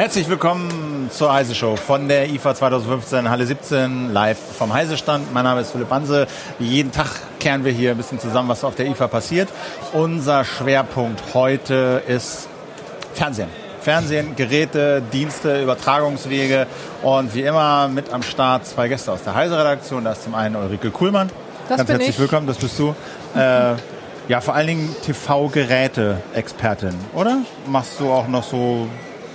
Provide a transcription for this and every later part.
Herzlich willkommen zur Heise Show von der IFA 2015 Halle 17 live vom Heise Stand. Mein Name ist Philipp Banse. Jeden Tag kehren wir hier ein bisschen zusammen, was auf der IFA passiert. Unser Schwerpunkt heute ist Fernsehen. Fernsehen, Geräte, Dienste, Übertragungswege und wie immer mit am Start zwei Gäste aus der Heise-Redaktion. Da ist zum einen Ulrike Kuhlmann. Das Ganz herzlich ich. willkommen, das bist du. Äh, ja, vor allen Dingen TV-Geräte-Expertin, oder? Machst du auch noch so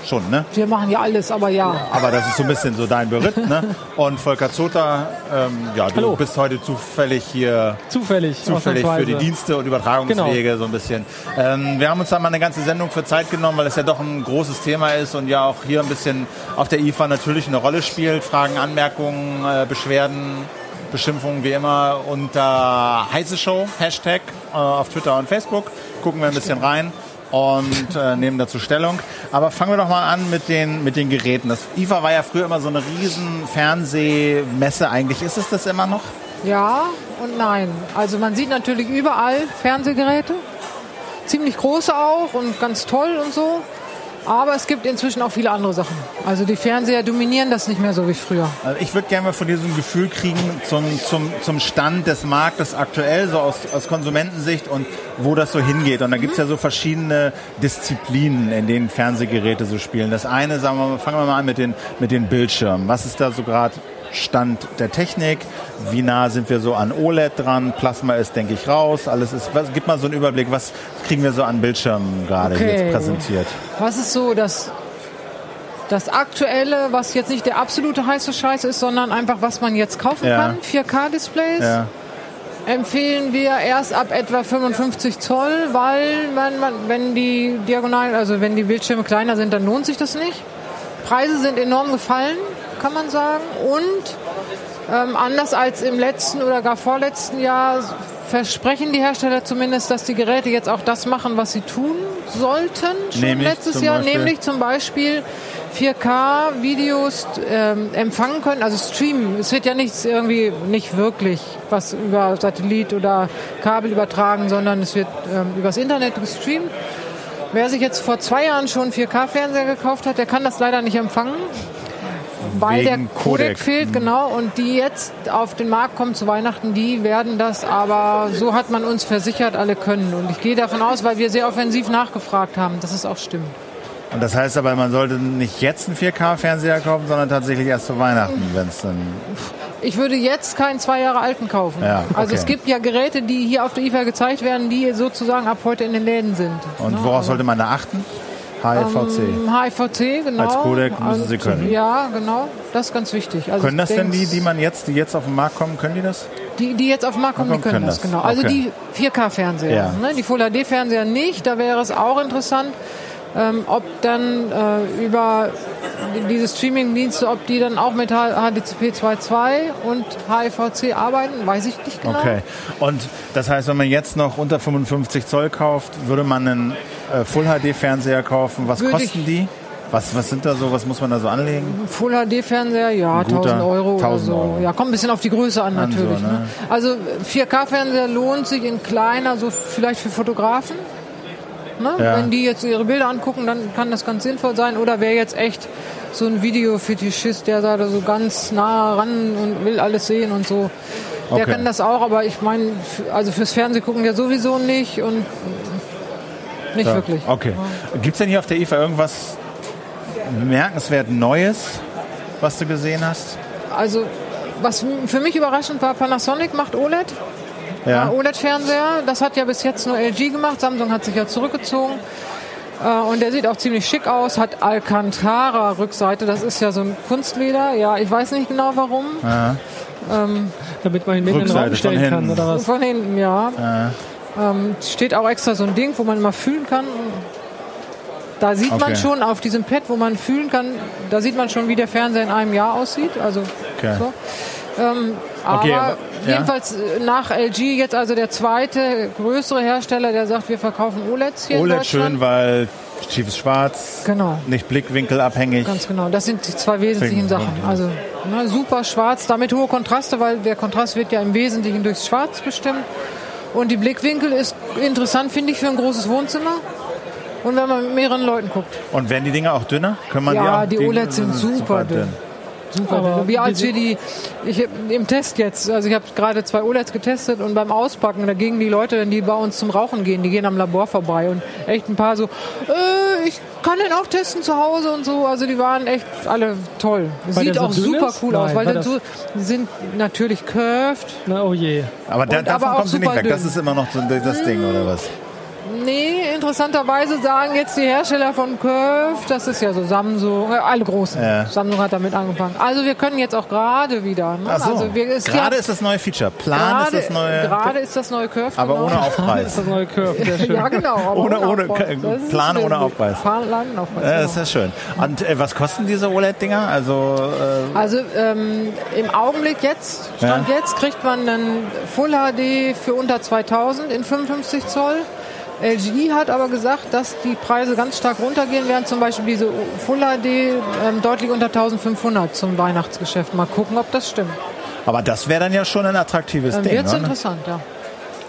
schon, ne? Wir machen ja alles, aber ja. Aber das ist so ein bisschen so dein Beritt, ne? Und Volker Zota, ähm, ja, du Hallo. bist heute zufällig hier Zufällig. zufällig für die Dienste und Übertragungswege so ein bisschen. Ähm, wir haben uns da mal eine ganze Sendung für Zeit genommen, weil es ja doch ein großes Thema ist und ja auch hier ein bisschen auf der IFA natürlich eine Rolle spielt. Fragen, Anmerkungen, äh, Beschwerden, Beschimpfungen wie immer unter heiße Show, Hashtag äh, auf Twitter und Facebook. Gucken wir ein bisschen rein und äh, nehmen dazu Stellung. Aber fangen wir doch mal an mit den, mit den Geräten. Das IFA war ja früher immer so eine riesen Fernsehmesse. Eigentlich ist es das immer noch? Ja und nein. Also man sieht natürlich überall Fernsehgeräte. Ziemlich große auch und ganz toll und so. Aber es gibt inzwischen auch viele andere Sachen. Also die Fernseher dominieren das nicht mehr so wie früher. Also ich würde gerne mal von diesem Gefühl kriegen zum, zum, zum Stand des Marktes aktuell, so aus, aus Konsumentensicht und wo das so hingeht. Und da gibt's ja so verschiedene Disziplinen, in denen Fernsehgeräte so spielen. Das eine, sagen wir mal, fangen wir mal an mit den, mit den Bildschirmen. Was ist da so gerade Stand der Technik? Wie nah sind wir so an OLED dran? Plasma ist, denke ich, raus. Alles ist, was, gib mal so einen Überblick, was kriegen wir so an Bildschirmen gerade Okay. jetzt präsentiert? Was ist so das, das Aktuelle, was jetzt nicht der absolute heiße Scheiß ist, sondern einfach, was man jetzt kaufen Ja. kann? 4K-Displays. Ja. empfehlen wir erst ab etwa 55 Zoll, weil man, man, wenn die Diagonalen, also wenn die Bildschirme kleiner sind, dann lohnt sich das nicht. Preise sind enorm gefallen, kann man sagen. Und ähm, anders als im letzten oder gar vorletzten Jahr versprechen die Hersteller zumindest, dass die Geräte jetzt auch das machen, was sie tun sollten. Schon Nämlich letztes zum Jahr, Beispiel? nämlich zum Beispiel 4K-Videos ähm, empfangen können, also streamen. Es wird ja nichts irgendwie, nicht wirklich was über Satellit oder Kabel übertragen, sondern es wird ähm, übers Internet gestreamt. Wer sich jetzt vor zwei Jahren schon 4K-Fernseher gekauft hat, der kann das leider nicht empfangen, weil der Codec. Codec fehlt, genau. Und die jetzt auf den Markt kommen zu Weihnachten, die werden das aber, so hat man uns versichert, alle können. Und ich gehe davon aus, weil wir sehr offensiv nachgefragt haben, dass es auch stimmt. Und das heißt aber, man sollte nicht jetzt einen 4K-Fernseher kaufen, sondern tatsächlich erst zu Weihnachten, wenn es dann. Ich würde jetzt keinen zwei Jahre alten kaufen. Ja, okay. Also es gibt ja Geräte, die hier auf der IFA gezeigt werden, die sozusagen ab heute in den Läden sind. Und worauf also, sollte man da achten? HFVC. ähm, HIVC, genau. Als Codec müssen Sie können. Ja, genau. Das ist ganz wichtig. Also können das denn die, die man jetzt, die jetzt auf den Markt kommen, können die das? Die, die jetzt auf den Markt kommen, die Können können das, genau. Also Okay. die 4K-Fernseher. Ja. Ne? Die Full-HD-Fernseher nicht. Da wäre es auch interessant, ähm, ob dann äh, über diese Streaming-Dienste, ob die dann auch mit HDCP 2.2 und HIVC arbeiten, weiß ich nicht genau. Okay. Und das heißt, wenn man jetzt noch unter 55 Zoll kauft, würde man einen äh, Full-HD-Fernseher kaufen. Was Würde kosten die? Was, was sind da so, was muss man da so anlegen? Full-HD-Fernseher, ja, Ein guter 1000 Euro 1000 oder so. Euro. Ja, kommt ein bisschen auf die Größe an, natürlich. ne? ne? Also 4K-Fernseher lohnt sich in kleiner, so vielleicht für Fotografen. Ne? Ja. Wenn die jetzt ihre Bilder angucken, dann kann das ganz sinnvoll sein. Oder wer jetzt echt so ein Videofetischist, der da so ganz nah ran und will alles sehen und so, der Okay. kann das auch. Aber ich meine, also fürs Fernsehen gucken ja sowieso nicht und nicht Ja. wirklich. Okay. Gibt es denn hier auf der IFA irgendwas bemerkenswert Neues, was du gesehen hast? Also was für mich überraschend war, Panasonic macht OLED. Ja. OLED-Fernseher, das hat ja bis jetzt nur LG gemacht. Samsung hat sich ja zurückgezogen. Äh, Und der sieht auch ziemlich schick aus, hat Alcantara-Rückseite. Das ist ja so ein Kunstleder. Ja, ich weiß nicht genau warum. Damit man ihn mitten in den Raum stellen kann, hinten. oder was? Von hinten, ja. Ähm, steht auch extra so ein Ding, wo man mal fühlen kann. Da sieht Okay. man schon auf diesem Pad, wo man fühlen kann, da sieht man schon, wie der Fernseher in einem Jahr aussieht. Also Okay. so. Ähm, aber Okay, aber- ja. Jedenfalls äh, nach LG jetzt also der zweite größere Hersteller, der sagt, wir verkaufen OLEDs hier in OLED Deutschland. schön, weil schiefes Schwarz, Genau. nicht blickwinkelabhängig. Ganz genau. Das sind die zwei wesentlichen Sachen. Also ne, super schwarz, damit hohe Kontraste, weil der Kontrast wird ja im Wesentlichen durchs Schwarz bestimmt. Und die Blickwinkel ist interessant, finde ich, für ein großes Wohnzimmer. und wenn man mit mehreren Leuten guckt. Und werden die Dinger auch dünner? Können man ja, die, auch, die OLEDs sind super, dünn. dünn. Super. Aber wie als wir die, ich, im Test jetzt, also ich habe gerade zwei OLEDs getestet und beim Auspacken, da gingen die Leute, die bei uns zum Rauchen gehen, die gehen am Labor vorbei und echt ein paar so, äh, ich kann den auch testen zu Hause und so. Also die waren echt alle toll. Weil Sieht auch so super cool Nein, aus, weil weil dann so sind natürlich curved. Na, oh je. Aber da, davon aber kommen sie nicht weg. Das dünn. ist immer noch so das Ding, oder was? Nee, interessanterweise sagen jetzt die Hersteller von Curve, das ist ja so Samsung, äh, alle großen. Ja. Samsung hat damit angefangen. Also wir können jetzt auch gerade wieder. Ne? Ach so. also wir, es Gerade ja, ist das neue Feature. Plan ist gerade, das neue. gerade ist das neue Curve. aber genau. ohne Aufpreis. ist das neue Curve. Sehr schön. Ja, genau. Aber Ohne- ohne- ist Plan ohne Aufpreis. Plan ohne Aufpreis. Ja, genau. das ist ja schön. Und äh, was kosten diese OLED-Dinger? Also, äh, Also ähm, im Augenblick jetzt, Stand jetzt, kriegt man einen Full HD für unter 2000 in 55 Zoll. LG hat aber gesagt, dass die Preise ganz stark runtergehen werden. Zum Beispiel diese Full HD ähm, deutlich unter 1500 zum Weihnachtsgeschäft. Mal gucken, ob das stimmt. aber das wäre dann ja schon ein attraktives Dann Ding. wird es ne? interessant, ja.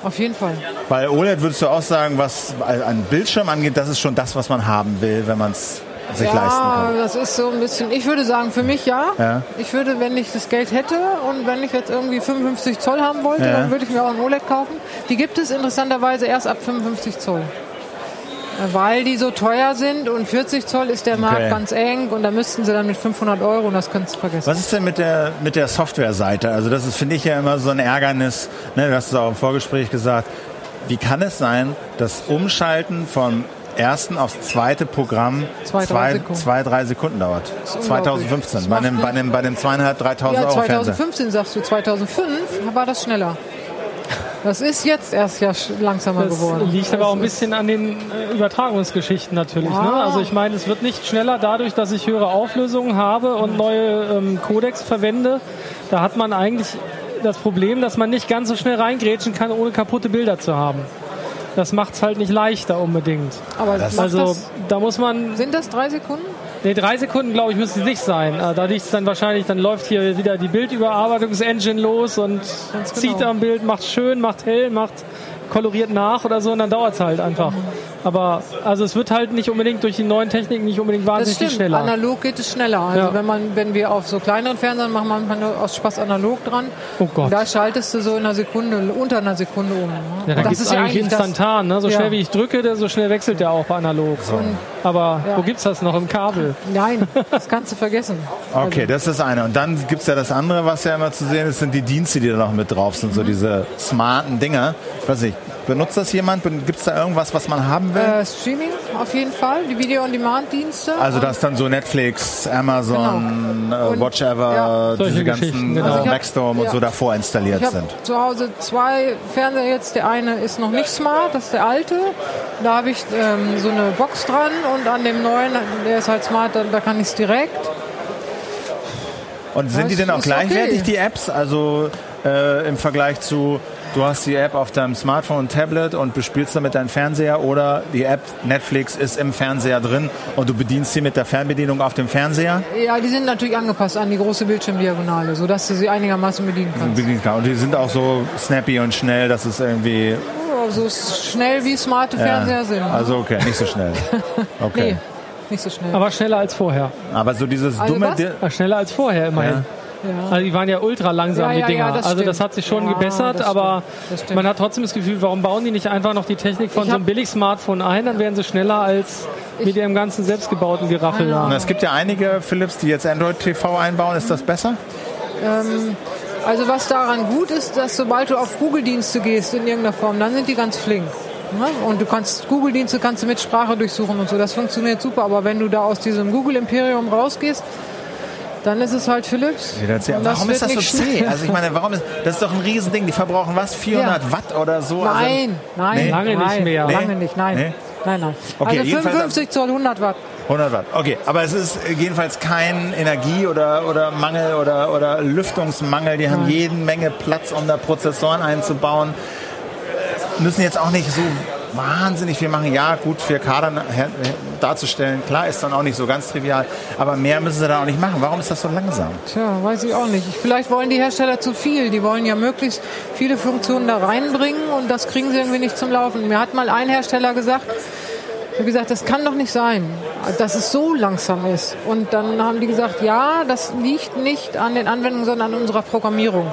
Auf jeden Fall. Weil OLED würdest du auch sagen, was an Bildschirm angeht, das ist schon das, was man haben will, wenn man es sich leisten Ja, kann. das ist so ein bisschen, ich würde sagen, für mich ja. Ja. Ich würde, wenn ich das Geld hätte und wenn ich jetzt irgendwie 55 Zoll haben wollte, Ja. dann würde ich mir auch ein OLED kaufen. Die gibt es interessanterweise erst ab 55 Zoll. Weil die so teuer sind und 40 Zoll ist der Markt Okay. ganz eng und da müssten sie dann mit 500 Euro und das kannst du vergessen. Was ist denn mit der, mit der Softwareseite? Also das ist, finde ich, ja immer so ein Ärgernis. Ne, du hast es auch im Vorgespräch gesagt. Wie kann es sein, dass Umschalten vom ersten aufs zweite Programm Zwei, drei zwei, Sekunden. zwei, drei Sekunden dauert? ist unglaublich. 2015. Das Bei einem, bei einem, bei einem zweieinhalb, 3000 Ja, Euro Fernseher. 2015 sagst du, 2005 war das schneller. Das ist jetzt erst ja langsamer Das geworden. liegt aber auch ein bisschen an den äh, Übertragungsgeschichten natürlich. Ja. Ne? Also ich meine, es wird nicht schneller dadurch, dass ich höhere Auflösungen habe und neue ähm, Codecs verwende. Da hat man eigentlich das Problem, dass man nicht ganz so schnell reingrätschen kann, ohne kaputte Bilder zu haben. Das macht es halt nicht leichter unbedingt. Aber Das- Also das, da muss man sind das drei Sekunden? Nee, drei Sekunden, glaube ich, müsste es nicht sein. Äh, Da liegt es dann wahrscheinlich, dann läuft hier wieder die Bildüberarbeitungsengine los und Ganz genau. zieht am Bild, macht schön, macht hell, macht koloriert nach oder so und dann dauert es halt einfach. Aber also es wird halt nicht unbedingt durch die neuen Techniken nicht unbedingt Das wahnsinnig viel stimmt. schneller. Analog geht es schneller. Also Ja. wenn man, wenn wir auf so kleineren Fernsehern machen, machen wir nur aus Spaß analog dran. Oh Gott. Und da schaltest du so in einer Sekunde, unter einer Sekunde um. ne? Ja, da das gibt es eigentlich instantan. Ne? So Ja. schnell wie ich drücke, der- so schnell wechselt der auch bei analog. Aber Ja. wo gibt's das noch im Kabel? Das, nein, das kannst du vergessen. Okay, das ist das eine. Und dann gibt's ja das andere, was ja immer zu sehen ist, sind die Dienste, die da noch mit drauf sind. So Mhm. diese smarten Dinger. Ich weiß nicht, benutzt das jemand? Gibt's da irgendwas, was man haben will? Äh, Streaming auf jeden Fall, die Video-on-Demand-Dienste. Also das dann so Netflix, Amazon, Genau. äh, Und- Watch Ever, ja. Diese ganzen genau. also Also ich hab- Maxstorm und ja. so davor installiert Ich habe sind. zu Hause zwei Fernseher jetzt. Der eine ist noch nicht smart, das ist der alte. Da habe ich ähm, so eine Box dran und an dem neuen, der ist halt smart, da, da kann ich es direkt. Und sind Das die denn auch gleichwertig, okay. die Apps? Also äh, im Vergleich zu, du hast die App auf deinem Smartphone und Tablet und bespielst damit deinen Fernseher oder die App Netflix ist im Fernseher drin und du bedienst sie mit der Fernbedienung auf dem Fernseher? Ja, die sind natürlich angepasst an die große Bildschirmdiagonale, sodass du sie einigermaßen bedienen kannst. Bedienen kann. Und die sind auch so snappy und schnell, dass es irgendwie... So schnell wie smarte Fernseher sind. Also okay, nicht so schnell. Okay. nee, nicht so schnell. Aber schneller als vorher. Aber so dieses Also dumme... was? Schneller als vorher immerhin. Ja. Ja. Also die waren ja ultra langsam, Ja, die ja, Dinger. ja, das also das hat sich schon Ja, gebessert, aber stimmt. Das stimmt. man hat trotzdem das Gefühl, warum bauen die nicht einfach noch die Technik von Ich so einem Billig-Smartphone ein, dann wären sie schneller als mit ihrem ganzen selbstgebauten Geraffel. Und es gibt ja einige Philips, die jetzt Android TV einbauen. Ist das besser? Also was daran gut ist, dass sobald du auf Google-Dienste gehst in irgendeiner Form, dann sind die ganz flink. Ne? Und du kannst Google-Dienste kannst du mit Sprache durchsuchen und so. Das funktioniert super. Aber wenn du da aus diesem Google-Imperium rausgehst, dann ist es halt Philips. Das warum ist das so zäh? schnell. Also ich meine, warum ist das ist doch ein Riesending. Die verbrauchen was? 400 Ja. Watt oder so? Nein, nein, Nee? Lange nicht nein, mehr. Lange Nee? nicht, nein. Nee? Nein, nein. Okay, also jedenfalls- 55 Zoll, 100 Watt. 100 Watt. Okay, aber es ist jedenfalls kein Energie- oder, oder Mangel oder, oder Lüftungsmangel. Die haben jede Menge Platz, um da Prozessoren einzubauen. Müssen jetzt auch nicht so wahnsinnig viel machen. Ja, gut, 4K dann her, darzustellen, klar, ist dann auch nicht so ganz trivial. Aber mehr müssen sie dann auch nicht machen. Warum ist das so langsam? Tja, weiß ich auch nicht. Vielleicht wollen die Hersteller zu viel. Die wollen ja möglichst viele Funktionen da reinbringen und das kriegen sie irgendwie nicht zum Laufen. Mir hat mal ein Hersteller gesagt, Ich gesagt, das kann doch nicht sein, dass es so langsam ist. Und dann haben die gesagt, ja, das liegt nicht an den Anwendungen, sondern an unserer Programmierung.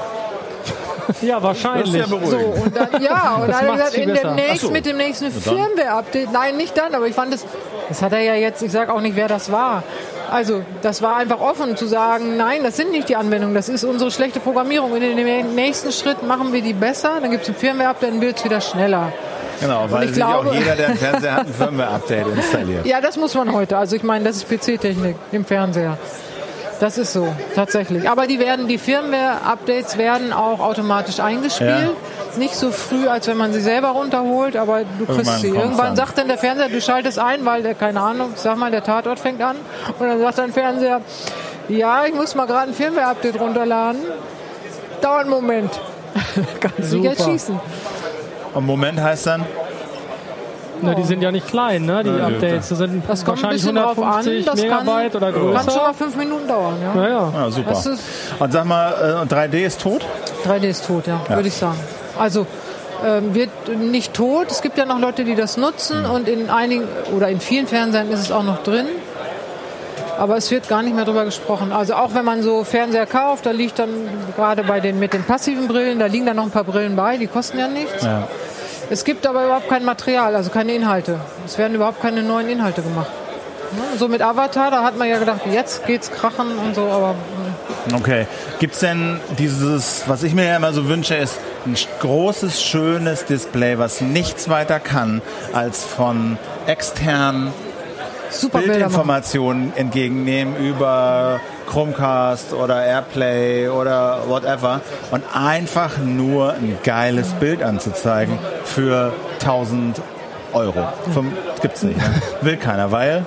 Ja, wahrscheinlich. Ja, so, und dann, ja, und dann hat er gesagt, in demnächst, so. mit dem nächsten Firmware-Update. Nein, nicht dann, aber ich fand das, das hat er ja jetzt, ich sage auch nicht, wer das war. Also, das war einfach offen zu sagen, nein, das sind nicht die Anwendungen, das ist unsere schlechte Programmierung. Und in dem nächsten Schritt machen wir die besser, dann gibt es ein Firmware-Update, dann wird es wieder schneller. Genau, weil sich glaube, auch jeder, der einen Fernseher hat, ein Firmware-Update installiert. Ja, das muss man heute. Also ich meine, das ist PC-Technik im Fernseher. Das ist so, tatsächlich. Aber die werden, die Firmware-Updates werden auch automatisch eingespielt. Ja. Nicht so früh, als wenn man sie selber runterholt, aber du kriegst Irgendwann sie. Irgendwann sagt dann der Fernseher, du schaltest ein, weil der, keine Ahnung, sag mal, der Tatort fängt an. Und dann sagt dein Fernseher, ja, ich muss mal gerade ein Firmware-Update runterladen. Dauert einen Moment. Kannst du jetzt schießen. Und Moment heißt dann? Na, die sind ja nicht klein, ne? Die ja, Updates. Das sind das wahrscheinlich 150 an, Megabyte kann, oder größer. Kann schon mal fünf Minuten dauern, ja. Ja, ja. ja super. Und sag mal, 3D äh, ist tot? 3D ist tot, ja, ja. würde ich sagen. Also ähm, wird nicht tot. Es gibt ja noch Leute, die das nutzen mhm. und in einigen oder in vielen Fernsehern ist es auch noch drin. Aber es wird gar nicht mehr darüber gesprochen. Also auch wenn man so Fernseher kauft, da liegt dann gerade bei den mit den passiven Brillen, da liegen dann noch ein paar Brillen bei, die kosten ja nichts. Ja. Es gibt aber überhaupt kein Material, also keine Inhalte. Es werden überhaupt keine neuen Inhalte gemacht. Ne? So mit Avatar, da hat man ja gedacht, jetzt geht's krachen und so, aber. Ne. Okay. Gibt es denn dieses, was ich mir ja immer so wünsche, ist ein großes, schönes Display, was nichts weiter kann, als von extern Super Bildinformationen entgegennehmen über Chromecast oder Airplay oder whatever und einfach nur ein geiles Bild anzuzeigen für 1000 Euro. Gibt es nicht. Ne? Will keiner, weil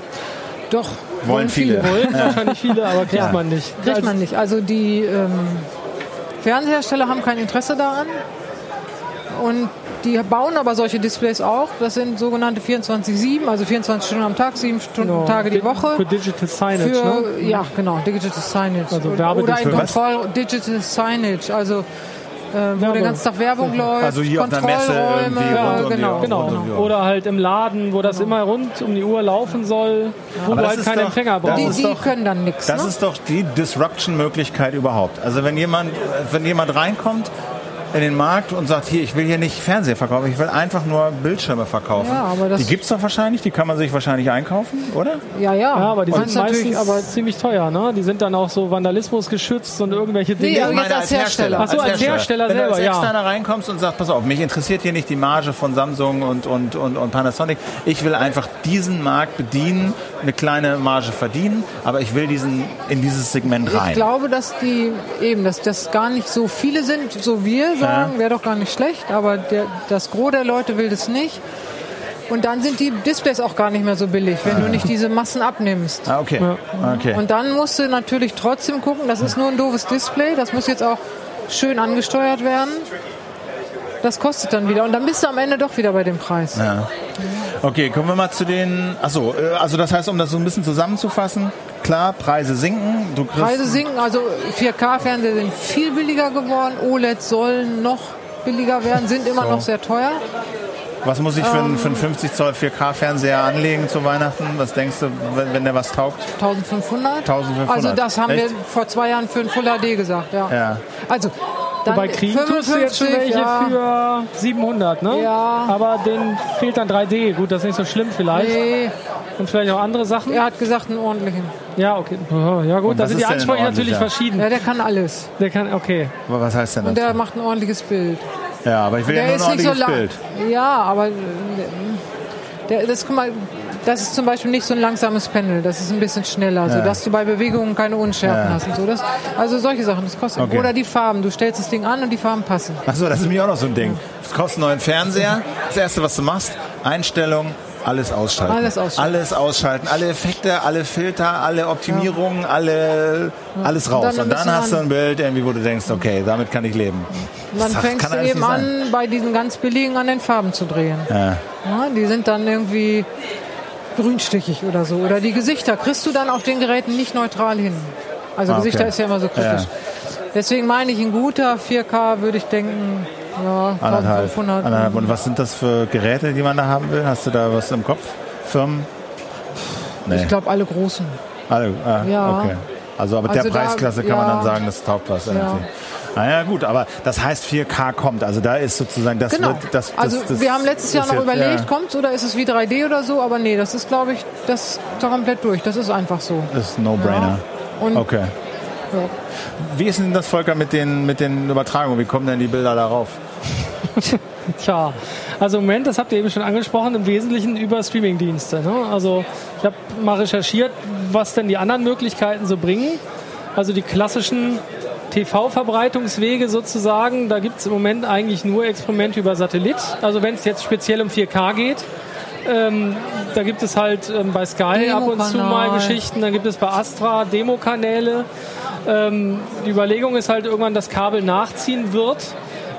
doch wollen viele. Wollen ja. wahrscheinlich viele, aber kriegt ja. man nicht. Kriegt man nicht. Also die ähm, Fernsehersteller haben kein Interesse daran. Und die bauen aber solche Displays auch. Das sind sogenannte 24-7, also 24 Stunden am Tag, 7 Stunden genau. Tage die Woche. Für Digital Signage, Für, ne? Ja, genau, Digital Signage. Also Oder ein Kontroll Digital Signage, also äh, wo der ganze Tag Werbung läuft. Also hier auf der Messe irgendwie ja, rund genau, um die, genau. Um die Oder halt im Laden, wo das genau. immer rund um die Uhr laufen soll, wo Aber du halt keinen doch, Empfänger brauchst. Die, die können dann nichts. Das ne? ist doch die Disruption-Möglichkeit überhaupt. Also wenn jemand, wenn jemand reinkommt in den Markt und sagt, hier, ich will hier nicht Fernseher verkaufen, ich will einfach nur Bildschirme verkaufen. Ja, aber das die gibt es doch wahrscheinlich, die kann man sich wahrscheinlich einkaufen, oder? Ja, ja. ja aber die und sind meistens aber ziemlich teuer, ne? Die sind dann auch so Vandalismus geschützt und irgendwelche Dinge. Nee, ich meine als Hersteller. Achso, als Hersteller, Hersteller Wenn selber, du als Externer ja. reinkommst und sagst, pass auf, mich interessiert hier nicht die Marge von Samsung und, und, und, und Panasonic. Ich will einfach diesen Markt bedienen, eine kleine Marge verdienen, aber ich will diesen, in dieses Segment rein. Ich glaube, dass die eben, dass das gar nicht so viele sind, so wir sagen, ja. wäre doch gar nicht schlecht, aber der, das Gros der Leute will das nicht. Und dann sind die Displays auch gar nicht mehr so billig, wenn du nicht diese Massen abnimmst. Ah, okay. okay. Und dann musst du natürlich trotzdem gucken, das ist nur ein doofes Display, das muss jetzt auch schön angesteuert werden. Das kostet dann wieder. Und dann bist du am Ende doch wieder bei dem Preis. Ja. Okay, kommen wir mal zu den. Achso, äh, also das heißt, um das so ein bisschen zusammenzufassen, klar, Preise sinken. Du Preise sinken, also 4K-Fernseher sind viel billiger geworden. OLED sollen noch billiger werden, sind immer so. noch sehr teuer. Was muss ich für, einen, für einen 50 Zoll 4K-Fernseher anlegen zu Weihnachten? Was denkst du, wenn, wenn der was taugt? 1500. 1500. Also das haben Echt? wir vor zwei Jahren für ein Full HD gesagt, ja. ja. Also Wobei kriegen tust du jetzt schon welche ja. für 700, ne? Ja. Aber denen fehlt dann 3D. Gut, das ist nicht so schlimm vielleicht. Nee. Und vielleicht auch andere Sachen? Er hat gesagt, einen ordentlichen. Ja, okay. Ja gut, da sind die Ansprüche natürlich verschieden. Ja, der kann alles. Der kann, okay. Aber was heißt denn das? Und der macht ein ordentliches Bild. Ja, aber ich will der ja nur ein ordentliches so Bild. Ja, aber der, das, guck mal, das ist zum Beispiel nicht so ein langsames Pendel, das ist ein bisschen schneller, ja. sodass du bei Bewegungen keine Unschärfen ja. hast und so. Das, also solche Sachen, das kostet. Okay. Oder die Farben, du stellst das Ding an und die Farben passen. Achso, das ist mir auch noch so ein Ding. Das kostet einen neuen Fernseher. Das erste, was du machst, Einstellung, alles ausschalten. Alles ausschalten. Alles ausschalten. Alle Effekte, alle Filter, alle Optimierungen, ja. alle, alles raus. Und dann, und dann hast du ein Bild, irgendwie, wo du denkst, okay, damit kann ich leben. Und dann fängst du eben an, bei diesen ganz billigen an den Farben zu drehen. Ja. die sind dann irgendwie grünstichig oder so. Oder die Gesichter kriegst du dann auf den Geräten nicht neutral hin. Also ah, okay. Gesichter ist ja immer so kritisch. Ja. Deswegen meine ich, ein guter 4K würde ich denken, ja, anderthalb, anderthalb. Und was sind das für Geräte, die man da haben will? Hast du da was im Kopf? Firmen? Nee. Ich glaube, alle großen. Alle, ah, ja. okay. Also aber also der Preisklasse da, kann man dann sagen, das taugt was. Ja. Naja, gut, aber das heißt 4K kommt. Also da ist sozusagen das genau. wird das, das Also das, wir haben letztes Jahr noch jetzt, überlegt, ja. kommt oder ist es wie 3D oder so, aber nee, das ist glaube ich, das ist komplett durch. Das ist einfach so. Das ist No-Brainer. Ja. Okay. Ja. Wie ist denn das, Volker, mit den, mit den Übertragungen? Wie kommen denn die Bilder darauf? Tja, also im Moment, das habt ihr eben schon angesprochen, im Wesentlichen über Streamingdienste. Ne? Also ich habe mal recherchiert, was denn die anderen Möglichkeiten so bringen. Also die klassischen TV-Verbreitungswege sozusagen, da gibt es im Moment eigentlich nur Experimente über Satellit. Also wenn es jetzt speziell um 4K geht, ähm, da gibt es halt ähm, bei Sky ab und zu mal Geschichten, dann gibt es bei Astra Demokanäle. Ähm, die Überlegung ist halt irgendwann, dass Kabel nachziehen wird.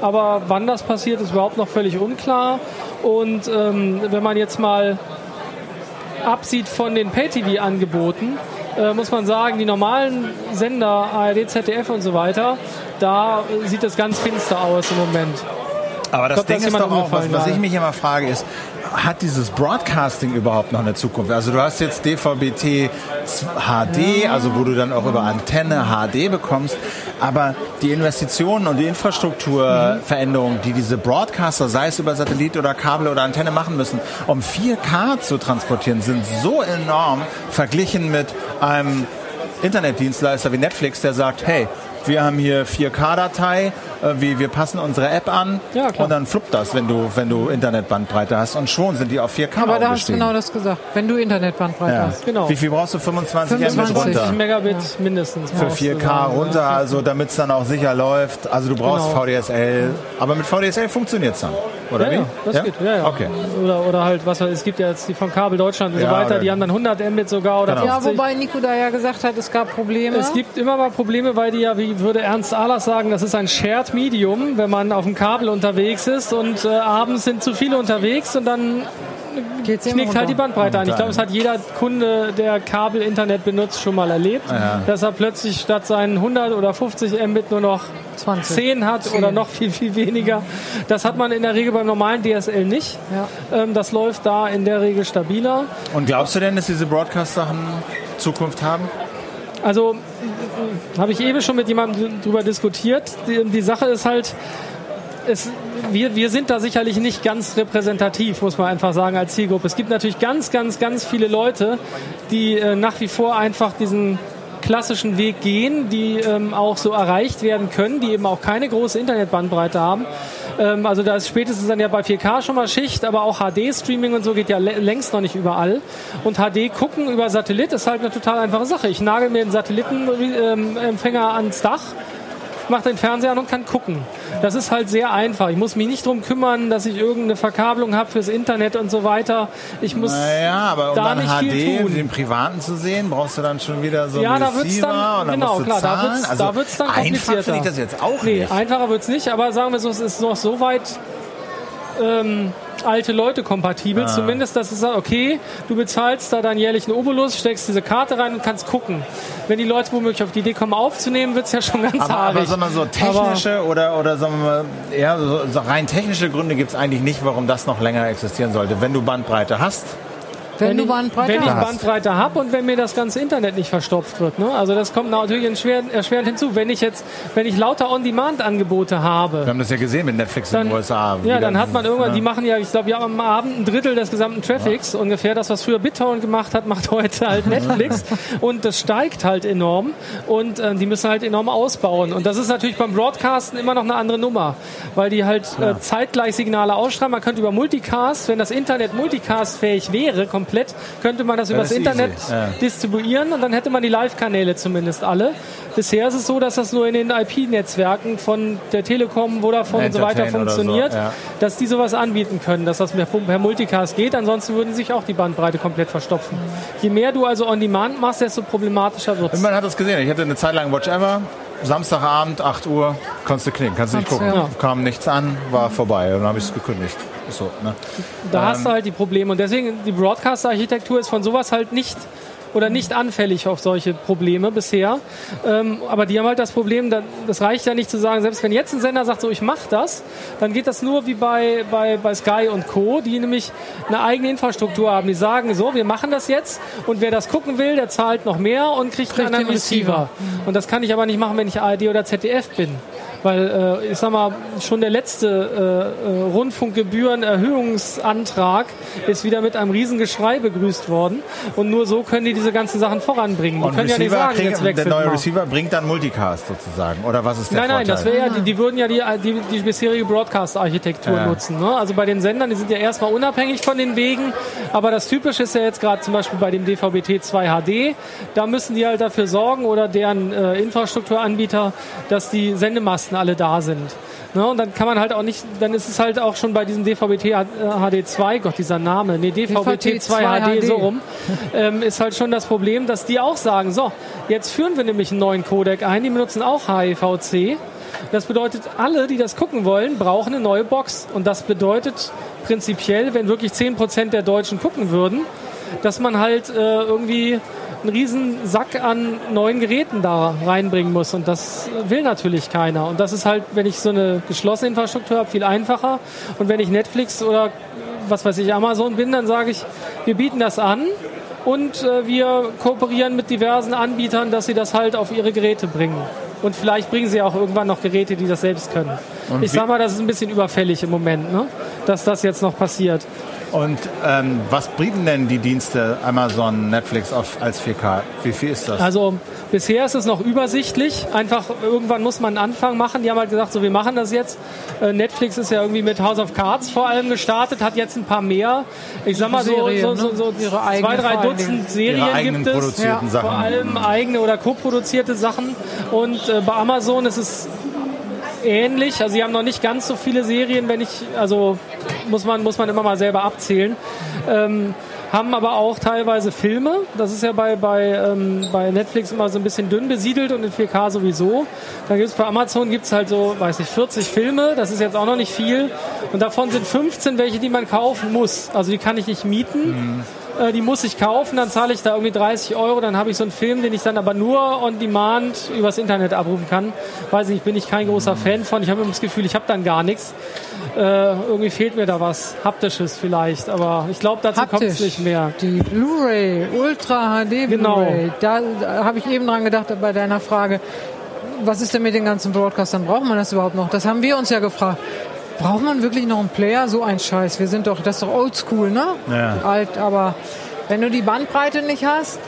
Aber wann das passiert, ist überhaupt noch völlig unklar. Und ähm, wenn man jetzt mal absieht von den Pay-TV-Angeboten, äh, muss man sagen, die normalen Sender, ARD, ZDF und so weiter, da sieht es ganz finster aus im Moment. Aber das glaub, Ding ist doch auch, was, was ich mich immer frage, ist, hat dieses Broadcasting überhaupt noch eine Zukunft? Also du hast jetzt DVB-T HD, also wo du dann auch über Antenne HD bekommst, aber die Investitionen und die Infrastrukturveränderungen, die diese Broadcaster, sei es über Satellit oder Kabel oder Antenne machen müssen, um 4K zu transportieren, sind so enorm verglichen mit einem Internetdienstleister wie Netflix, der sagt, hey, wir haben hier 4K-Datei, äh, wir, wir passen unsere App an ja, und dann fluppt das, wenn du, wenn du Internetbandbreite hast. Und schon sind die auf 4K Aber da hast du genau das gesagt, wenn du Internetbandbreite ja. hast. Genau. Wie viel brauchst du? 25, 25 Mbit runter? Megabit ja. mindestens. Für 4K runter, also damit es dann auch sicher läuft. Also du brauchst genau. VDSL, aber mit VDSL funktioniert es dann. Oder ja, wie? das ja? geht. Ja, ja. Okay. Oder, oder halt, was es gibt ja jetzt die von Kabel Deutschland und so weiter, die haben dann 100 Mbit sogar oder genau. 50. Ja, wobei Nico da ja gesagt hat, es gab Probleme. Es gibt immer mal Probleme, weil die ja, wie würde Ernst Ahlers sagen, das ist ein Shared Medium, wenn man auf dem Kabel unterwegs ist und äh, abends sind zu viele unterwegs und dann knickt halt die Bandbreite an. Ich glaube, es hat jeder Kunde, der Kabel-Internet benutzt, schon mal erlebt, ja. dass er plötzlich statt seinen 100 oder 50 Mbit nur noch 20. 10 hat 10. oder noch viel, viel weniger. Das hat man in der Regel beim normalen DSL nicht. Ja. Ähm, das läuft da in der Regel stabiler. Und glaubst du denn, dass diese Broadcast-Sachen Zukunft haben? Also habe ich eben schon mit jemandem darüber diskutiert. Die, die Sache ist halt, es, wir, wir sind da sicherlich nicht ganz repräsentativ, muss man einfach sagen, als Zielgruppe. Es gibt natürlich ganz, ganz, ganz viele Leute, die äh, nach wie vor einfach diesen klassischen Weg gehen, die ähm, auch so erreicht werden können, die eben auch keine große Internetbandbreite haben. Ähm, also da ist spätestens dann ja bei 4K schon mal Schicht, aber auch HD-Streaming und so geht ja längst noch nicht überall. Und HD gucken über Satellit ist halt eine total einfache Sache. Ich nagel mir einen Satellitenempfänger ähm, ans Dach mache den Fernseher an und kann gucken. Das ist halt sehr einfach. Ich muss mich nicht darum kümmern, dass ich irgendeine Verkabelung habe fürs Internet und so weiter. Ich muss naja, aber um da dann nicht HD viel tun. den privaten zu sehen, brauchst du dann schon wieder so ja, einen da wird's dann, und dann genau, klar, zahlen. da wird's, also da wird's dann komplizierter. Einfach finde ich das jetzt auch nee, nicht. einfacher wird's nicht, aber sagen wir so, es ist noch so weit ähm, alte Leute kompatibel. Ah. Zumindest, dass es sagt, okay, du bezahlst da deinen jährlichen Obolus, steckst diese Karte rein und kannst gucken. Wenn die Leute womöglich auf die Idee kommen aufzunehmen, wird es ja schon ganz aber, haarig. Aber sagen wir so technische aber oder, oder sagen wir eher so, so rein technische Gründe gibt es eigentlich nicht, warum das noch länger existieren sollte. Wenn du Bandbreite hast, wenn, wenn du Bandbreite Wenn ich Bandbreite habe und wenn mir das ganze Internet nicht verstopft wird. Ne? Also das kommt natürlich erschwerend hinzu. Wenn ich jetzt, wenn ich lauter On-Demand-Angebote habe. Wir haben das ja gesehen mit Netflix dann, in den USA. Ja, dann hat man irgendwann, ne? die machen ja, ich glaube, ja am Abend ein Drittel des gesamten Traffics ja. ungefähr. Das, was früher BitTorrent gemacht hat, macht heute halt Netflix. und das steigt halt enorm. Und äh, die müssen halt enorm ausbauen. Und das ist natürlich beim Broadcasten immer noch eine andere Nummer. Weil die halt äh, zeitgleich Signale ausstrahlen. Man könnte über Multicast, wenn das Internet multicast-fähig wäre, komplett komplett, könnte man das, das übers Internet ja. distribuieren und dann hätte man die Live-Kanäle zumindest alle. Bisher ist es so, dass das nur in den IP-Netzwerken von der Telekom, Vodafone und so weiter funktioniert, so, ja. dass die sowas anbieten können, dass das per Multicast geht. Ansonsten würden sich auch die Bandbreite komplett verstopfen. Je mehr du also on demand machst, desto problematischer wird es. Man hat das gesehen. Ich hatte eine Zeit lang Watch Ever. Samstagabend, 8 Uhr, konntest du knicken, kannst du nicht gucken. Ja. Kam nichts an, war vorbei und dann habe ich es gekündigt. So, ne? Da ähm, hast du halt die Probleme und deswegen die Broadcast-Architektur ist von sowas halt nicht oder nicht anfällig auf solche Probleme bisher. Ähm, aber die haben halt das Problem, das reicht ja nicht zu sagen, selbst wenn jetzt ein Sender sagt, so ich mache das, dann geht das nur wie bei, bei, bei Sky und Co., die nämlich eine eigene Infrastruktur haben. Die sagen so, wir machen das jetzt und wer das gucken will, der zahlt noch mehr und kriegt, kriegt einen Receiver. Receiver. Und das kann ich aber nicht machen, wenn ich ARD oder ZDF bin. Weil, äh, ich sag mal, schon der letzte äh, äh, Rundfunkgebührenerhöhungsantrag ist wieder mit einem Riesengeschrei begrüßt worden. Und nur so können die diese ganzen Sachen voranbringen. Die und können Receiver ja nicht sagen, kriegen, jetzt wechselt Der neue mal. Receiver bringt dann Multicast sozusagen. Oder was ist der Nein, Vorteil? nein, das wäre ja, die, die, würden ja die, die, die bisherige Broadcast-Architektur ja. nutzen. Ne? Also bei den Sendern, die sind ja erstmal unabhängig von den Wegen. Aber das Typische ist ja jetzt gerade zum Beispiel bei dem DVB-T 2 HD. Da müssen die halt dafür sorgen oder deren äh, Infrastrukturanbieter, dass die Sendemasten alle da sind. Ne, und dann kann man halt auch nicht, dann ist es halt auch schon bei diesem DVB-T HD2, Gott, dieser Name, nee, DVB-T 2 HD, HD, so rum, ähm, ist halt schon das Problem, dass die auch sagen, so, jetzt führen wir nämlich einen neuen Codec ein, die benutzen auch HEVC. Das bedeutet, alle, die das gucken wollen, brauchen eine neue Box. Und das bedeutet prinzipiell, wenn wirklich 10% der Deutschen gucken würden, dass man halt äh, irgendwie einen riesen Sack an neuen Geräten da reinbringen muss. Und das will natürlich keiner. Und das ist halt, wenn ich so eine geschlossene Infrastruktur habe, viel einfacher. Und wenn ich Netflix oder was weiß ich, Amazon bin, dann sage ich, wir bieten das an und äh, wir kooperieren mit diversen Anbietern, dass sie das halt auf ihre Geräte bringen. Und vielleicht bringen sie auch irgendwann noch Geräte, die das selbst können. Und ich sage mal, das ist ein bisschen überfällig im Moment, ne? dass das jetzt noch passiert. Und ähm, was bieten denn die Dienste Amazon, Netflix auf, als 4K? Wie viel ist das? Also bisher ist es noch übersichtlich. Einfach irgendwann muss man einen Anfang machen. Die haben halt gesagt, so wir machen das jetzt. Äh, Netflix ist ja irgendwie mit House of Cards vor allem gestartet, hat jetzt ein paar mehr. Ich sag mal so, Serien, so, so, so ne? zwei, drei Dutzend Serien gibt es. Ja. Vor allem eigene oder co-produzierte Sachen. Und äh, bei Amazon ist es ähnlich. Also sie haben noch nicht ganz so viele Serien, wenn ich, also muss man, muss man immer mal selber abzählen. Ähm, haben aber auch teilweise Filme. Das ist ja bei, bei, ähm, bei Netflix immer so ein bisschen dünn besiedelt und in 4K sowieso. Dann gibt es bei Amazon gibt's halt so, weiß ich, 40 Filme. Das ist jetzt auch noch nicht viel. Und davon sind 15 welche, die man kaufen muss. Also die kann ich nicht mieten. Mhm äh, die muss ich kaufen, dann zahle ich da irgendwie 30 Euro, dann habe ich so einen Film, den ich dann aber nur on demand übers Internet abrufen kann. Weiß nicht, bin ich kein großer Fan von. Ich habe immer das Gefühl, ich habe dann gar nichts. Äh, irgendwie fehlt mir da was Haptisches vielleicht, aber ich glaube, dazu kommt es nicht mehr. Die Blu-ray, Ultra HD genau. Blu-ray, da, da habe ich eben dran gedacht bei deiner Frage, was ist denn mit den ganzen Broadcastern? Braucht man das überhaupt noch? Das haben wir uns ja gefragt. Braucht man wirklich noch einen Player? So ein Scheiß. Wir sind doch, das ist doch oldschool, ne? Ja. Alt, aber wenn du die Bandbreite nicht hast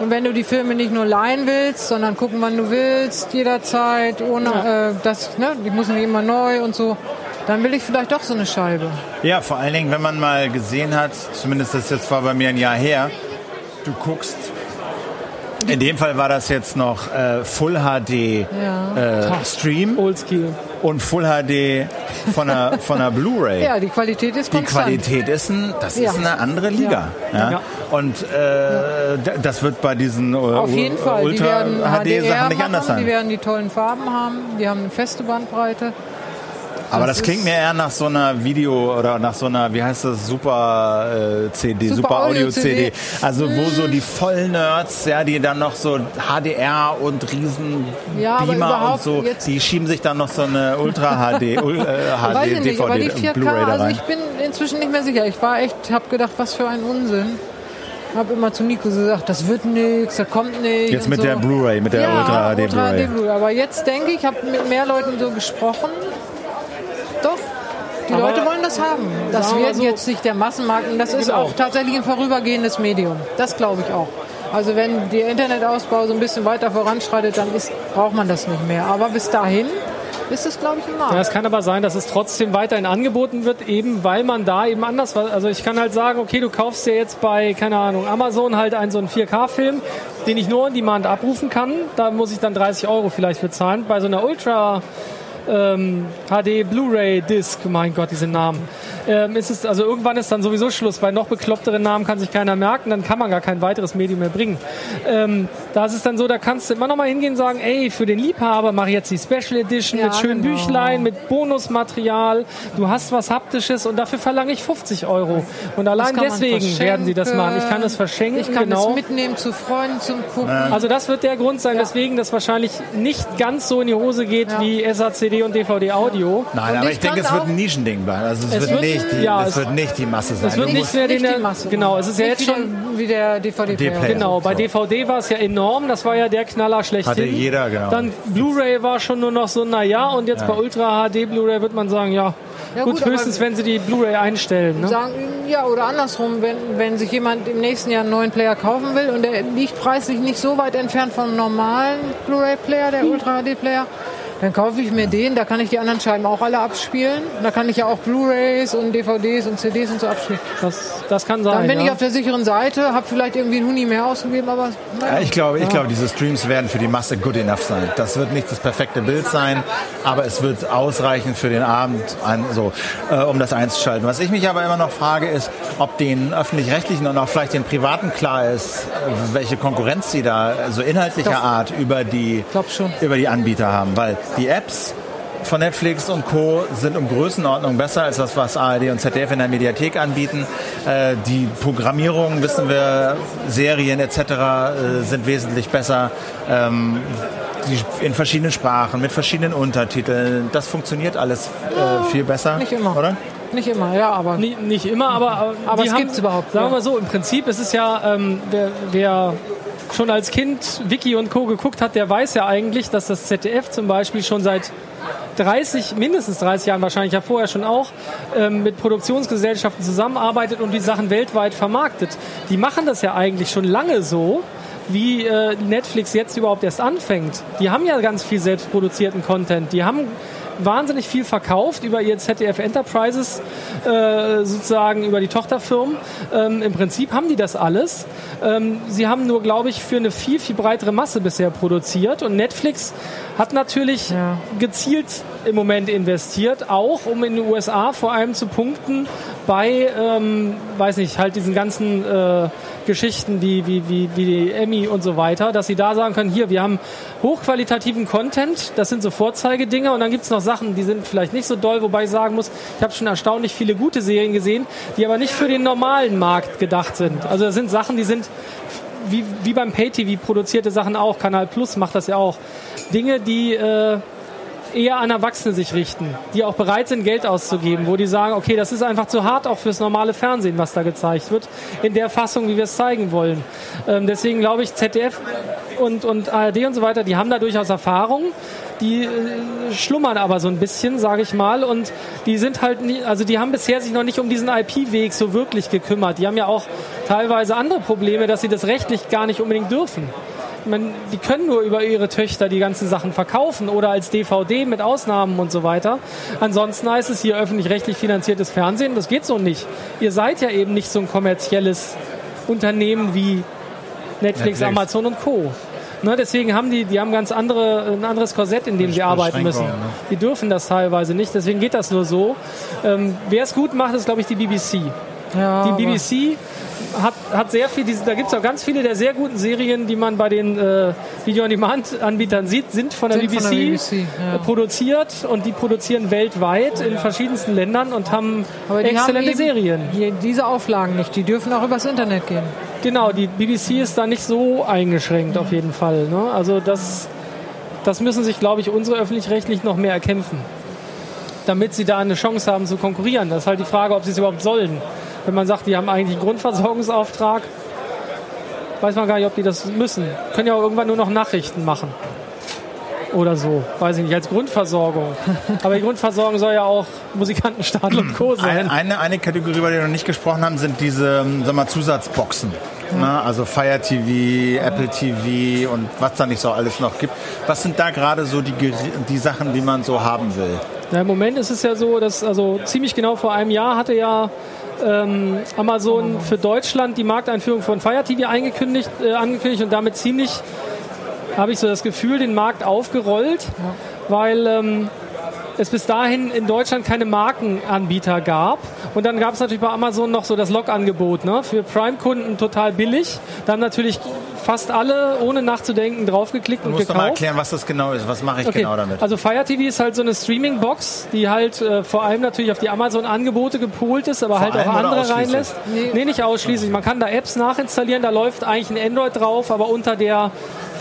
und wenn du die Filme nicht nur leihen willst, sondern gucken, wann du willst, jederzeit, ohne ja. äh, das, ne? Die müssen nicht immer neu und so. Dann will ich vielleicht doch so eine Scheibe. Ja, vor allen Dingen, wenn man mal gesehen hat, zumindest das jetzt war bei mir ein Jahr her, du guckst in dem Fall war das jetzt noch äh, Full HD ja. äh, Stream. Oldschool. Und Full HD von der, von der Blu-ray. Ja, die Qualität ist Die Qualität ist, ein, das ja. ist eine andere Liga. Ja. ja. Und äh, das wird bei diesen äh, Auf jeden Fall. Ultra HD-Sachen nicht anders sein. Die werden die tollen Farben haben, die haben eine feste Bandbreite. Aber das, das klingt mir eher nach so einer Video oder nach so einer, wie heißt das, Super äh, CD, Super, Super Audio CD. Also wo so die Vollnerds, ja, die dann noch so HDR und riesen ja, Beamer und so, die schieben sich dann noch so eine Ultra HD, äh, HD DVD Blu-ray da rein. Also ich bin inzwischen nicht mehr sicher. Ich war echt, habe gedacht, was für ein Unsinn habe immer zu Nico gesagt, das wird nichts, da kommt nichts. Jetzt mit so. der Blu-ray, mit der ja, Ultra HD Blu-ray. Blu Aber jetzt denke ich, ich habe mit mehr Leuten so gesprochen doch. Die Aber Leute wollen das haben. Das wird so jetzt nicht der Massenmarkt. Und das genau. ist auch tatsächlich ein vorübergehendes Medium. Das glaube ich auch. Also wenn der Internetausbau so ein bisschen weiter voranschreitet, dann ist, braucht man das nicht mehr. Aber bis dahin ist es, glaube ich, ein Markt. Ja, es kann aber sein, dass es trotzdem weiterhin angeboten wird, eben weil man da eben anders war. Also ich kann halt sagen, okay, du kaufst dir jetzt bei, keine Ahnung, Amazon halt einen so einen 4K-Film, den ich nur on Demand abrufen kann. Da muss ich dann 30 Euro vielleicht bezahlen. Bei so einer Ultra ähm, HD Blu-ray Disc, mein Gott, diese Namen. Ähm, ist es, also irgendwann ist dann sowieso Schluss, weil noch beklopptere Namen kann sich keiner merken, dann kann man gar kein weiteres Medium mehr bringen. Ähm, Da ist es dann so, da kannst du immer noch mal hingehen und sagen, ey, für den Liebhaber mache ich jetzt die Special Edition Ja, mit schönen genau. Büchlein, mit Bonusmaterial. Du hast was Haptisches und dafür verlange ich 50 Euro. Und allein deswegen werden sie das machen. Ich kann das verschenken, Ich kann genau. es mitnehmen zu Freunden zum Gucken. Also das wird der Grund sein, Ja. weswegen das wahrscheinlich nicht ganz so in die Hose geht Ja. wie SACD und DVD Audio. Nein, Und aber ich denke, es wird ein Nischending bleiben. Also es, Es wird, wird- nicht die, ja, es es- wird nicht die Masse sein. Es wird nicht mehr den, Nicht die Masse. genau, es ist ja jetzt schon der, wie der DVD-Player. Genau, bei So. DVD war es ja enorm, das war ja der Knaller schlechthin. Hatte jeder, genau. Dann Blu-ray war schon nur noch so, naja, und jetzt bei Ultra HD Bluray wird man sagen, ja, Ja, gut, gut, höchstens, wenn sie die Blu-ray einstellen. Ne? Sagen, ja, oder andersrum, wenn, wenn sich jemand im nächsten Jahr einen neuen Player kaufen will und der liegt preislich nicht so weit entfernt vom normalen Blu-ray-Player, der Ultra HD-Player, dann kaufe ich mir den, da kann ich die anderen Scheiben auch alle abspielen. Da kann ich ja auch Blu-rays und DVDs und CDs und so abspielen. Das, das kann sein. Dann bin ja. ich auf der sicheren Seite, habe vielleicht irgendwie einen Huni mehr ausgegeben, aber naja. Ja, ich glaube, ich glaube, diese Streams werden für die Masse good enough sein. Das wird nicht das perfekte Bild sein, aber es wird ausreichen für den Abend, ein, so, äh, um das einzuschalten. Was ich mich aber immer noch frage, ist, ob den öffentlich-rechtlichen und auch vielleicht den privaten klar ist, welche Konkurrenz sie da so inhaltlicher Doch. Art über die, über die Anbieter haben, weil die Apps von Netflix und Co. sind um Größenordnung besser als das, was ARD und ZDF in der Mediathek anbieten. Äh, die Programmierung, wissen wir, Serien etc. Äh, sind wesentlich besser. Ähm, die, in verschiedenen Sprachen, mit verschiedenen Untertiteln. Das funktioniert alles äh, viel besser. nicht immer. Oder? Nicht immer, ja, aber Nicht, nicht immer, aber, Aber es haben, gibt's überhaupt, Sagen wir ja. mal so, im Prinzip ist es ja, ähm, wer, wer schon als Kind Wiki und Co. geguckt hat, der weiß ja eigentlich, dass das ZDF zum Beispiel schon seit 30, mindestens 30 Jahren wahrscheinlich, ja vorher schon auch, ähm, mit Produktionsgesellschaften zusammenarbeitet und die Sachen weltweit vermarktet. Die machen das ja eigentlich schon lange so, wie äh, Netflix jetzt überhaupt erst anfängt. Die haben ja ganz viel selbstproduzierten Content. Die haben wahnsinnig viel verkauft über ihr ZDF Enterprises, äh, sozusagen über die Tochterfirmen. Ähm, Im Prinzip haben die das alles. Ähm, sie haben nur, glaube ich, für eine viel, viel breitere Masse bisher produziert. Und Netflix hat natürlich Ja. gezielt im Moment investiert, auch um in den USA vor allem zu punkten bei, ähm, weiß nicht, halt diesen ganzen äh, Geschichten wie, wie, wie, wie die Emmy und so weiter, dass sie da sagen können, hier, wir haben hochqualitativen Content, das sind so Vorzeigedinge und dann gibt's noch Sachen, die sind vielleicht nicht so doll, wobei ich sagen muss, ich habe schon erstaunlich viele gute Serien gesehen, die aber nicht für den normalen Markt gedacht sind. Also das sind Sachen, die sind wie, wie beim Pay-TV produzierte Sachen auch, Kanal Plus macht das ja auch. Dinge, die äh, eher an Erwachsene sich richten, die auch bereit sind, Geld auszugeben, wo die sagen, okay, das ist einfach zu hart auch fürs normale Fernsehen, was da gezeigt wird, in der Fassung, wie wir es zeigen wollen. Ähm, deswegen glaube ich, ZDF und, und ARD und so weiter, die haben da durchaus Erfahrung. Die äh, schlummern aber so ein bisschen, sage ich mal, und die sind halt, nie, also die haben bisher sich noch nicht um diesen IP-Weg so wirklich gekümmert. Die haben ja auch teilweise andere Probleme, dass sie das rechtlich gar nicht unbedingt dürfen man, die können nur über ihre Töchter die ganzen Sachen verkaufen oder als DVD mit Ausnahmen und so weiter. Ansonsten heißt es hier öffentlich-rechtlich finanziertes Fernsehen. Das geht so nicht. Ihr seid ja eben nicht so ein kommerzielles Unternehmen wie Netflix, Netflix. Amazon und Co. Ne, deswegen haben die, die haben ganz andere, ein anderes Korsett, in dem sie arbeiten müssen. Ne? Die dürfen das teilweise nicht, deswegen geht das nur so. Ähm, Wer es gut macht, ist, glaube ich, die BBC. ja, Die BBC hat, hat sehr viel, diese- da gibt es auch ganz viele der sehr guten Serien, die man bei den äh, Video-on-Demand-Anbietern sieht, sind von der Sind BBC, von der BBC, ja. äh, produziert und die produzieren weltweit in verschiedensten Ländern und haben aber die exzellente haben Serien. Hier, diese Auflagen nicht, die dürfen auch übers Internet gehen. Genau, die BBC ist da nicht so eingeschränkt auf jeden Fall. Ne? Also das, das müssen sich, glaube ich, unsere öffentlich-rechtlich noch mehr erkämpfen, damit sie da eine Chance haben zu konkurrieren. Das ist halt die Frage, ob sie es überhaupt sollen. Wenn man sagt, die haben eigentlich einen Grundversorgungsauftrag, weiß man gar nicht, ob die das müssen. Können ja auch irgendwann nur noch Nachrichten machen. Oder so, weiß ich nicht, als Grundversorgung. Aber die Grundversorgung soll ja auch Musikantenstadel und Co. sein. Eine, eine, eine Kategorie, über die wir noch nicht gesprochen haben, sind diese ähm, sag mal, Zusatzboxen. Ne? Also Fire TV, Apple TV und was da nicht so alles noch gibt. Was sind da gerade so die, die Sachen, die man so haben will? Na, Im Moment ist es ja so, dass also ziemlich genau vor einem Jahr hatte ja ähm, Amazon für Deutschland die Markteinführung von Fire TV eingekündigt, äh, angekündigt und damit ziemlich, habe ich so das Gefühl, den Markt aufgerollt, weil ähm, es bis dahin in Deutschland keine Markenanbieter gab Und dann gab es natürlich bei Amazon noch so das Log-Angebot, ne? für Prime-Kunden total billig. Dann natürlich fast alle, ohne nachzudenken, draufgeklickt du und musst gekauft. Du mal erklären, was das genau ist. Was mache ich Okay. genau damit? Also Fire TV ist halt so eine Streaming-Box, die halt äh, vor allem natürlich auf die Amazon-Angebote gepolt ist, aber halt allem auch andere reinlässt. Nee. Nee. nicht ausschließlich. Man kann da Apps nachinstallieren, da läuft eigentlich ein Android drauf, aber unter der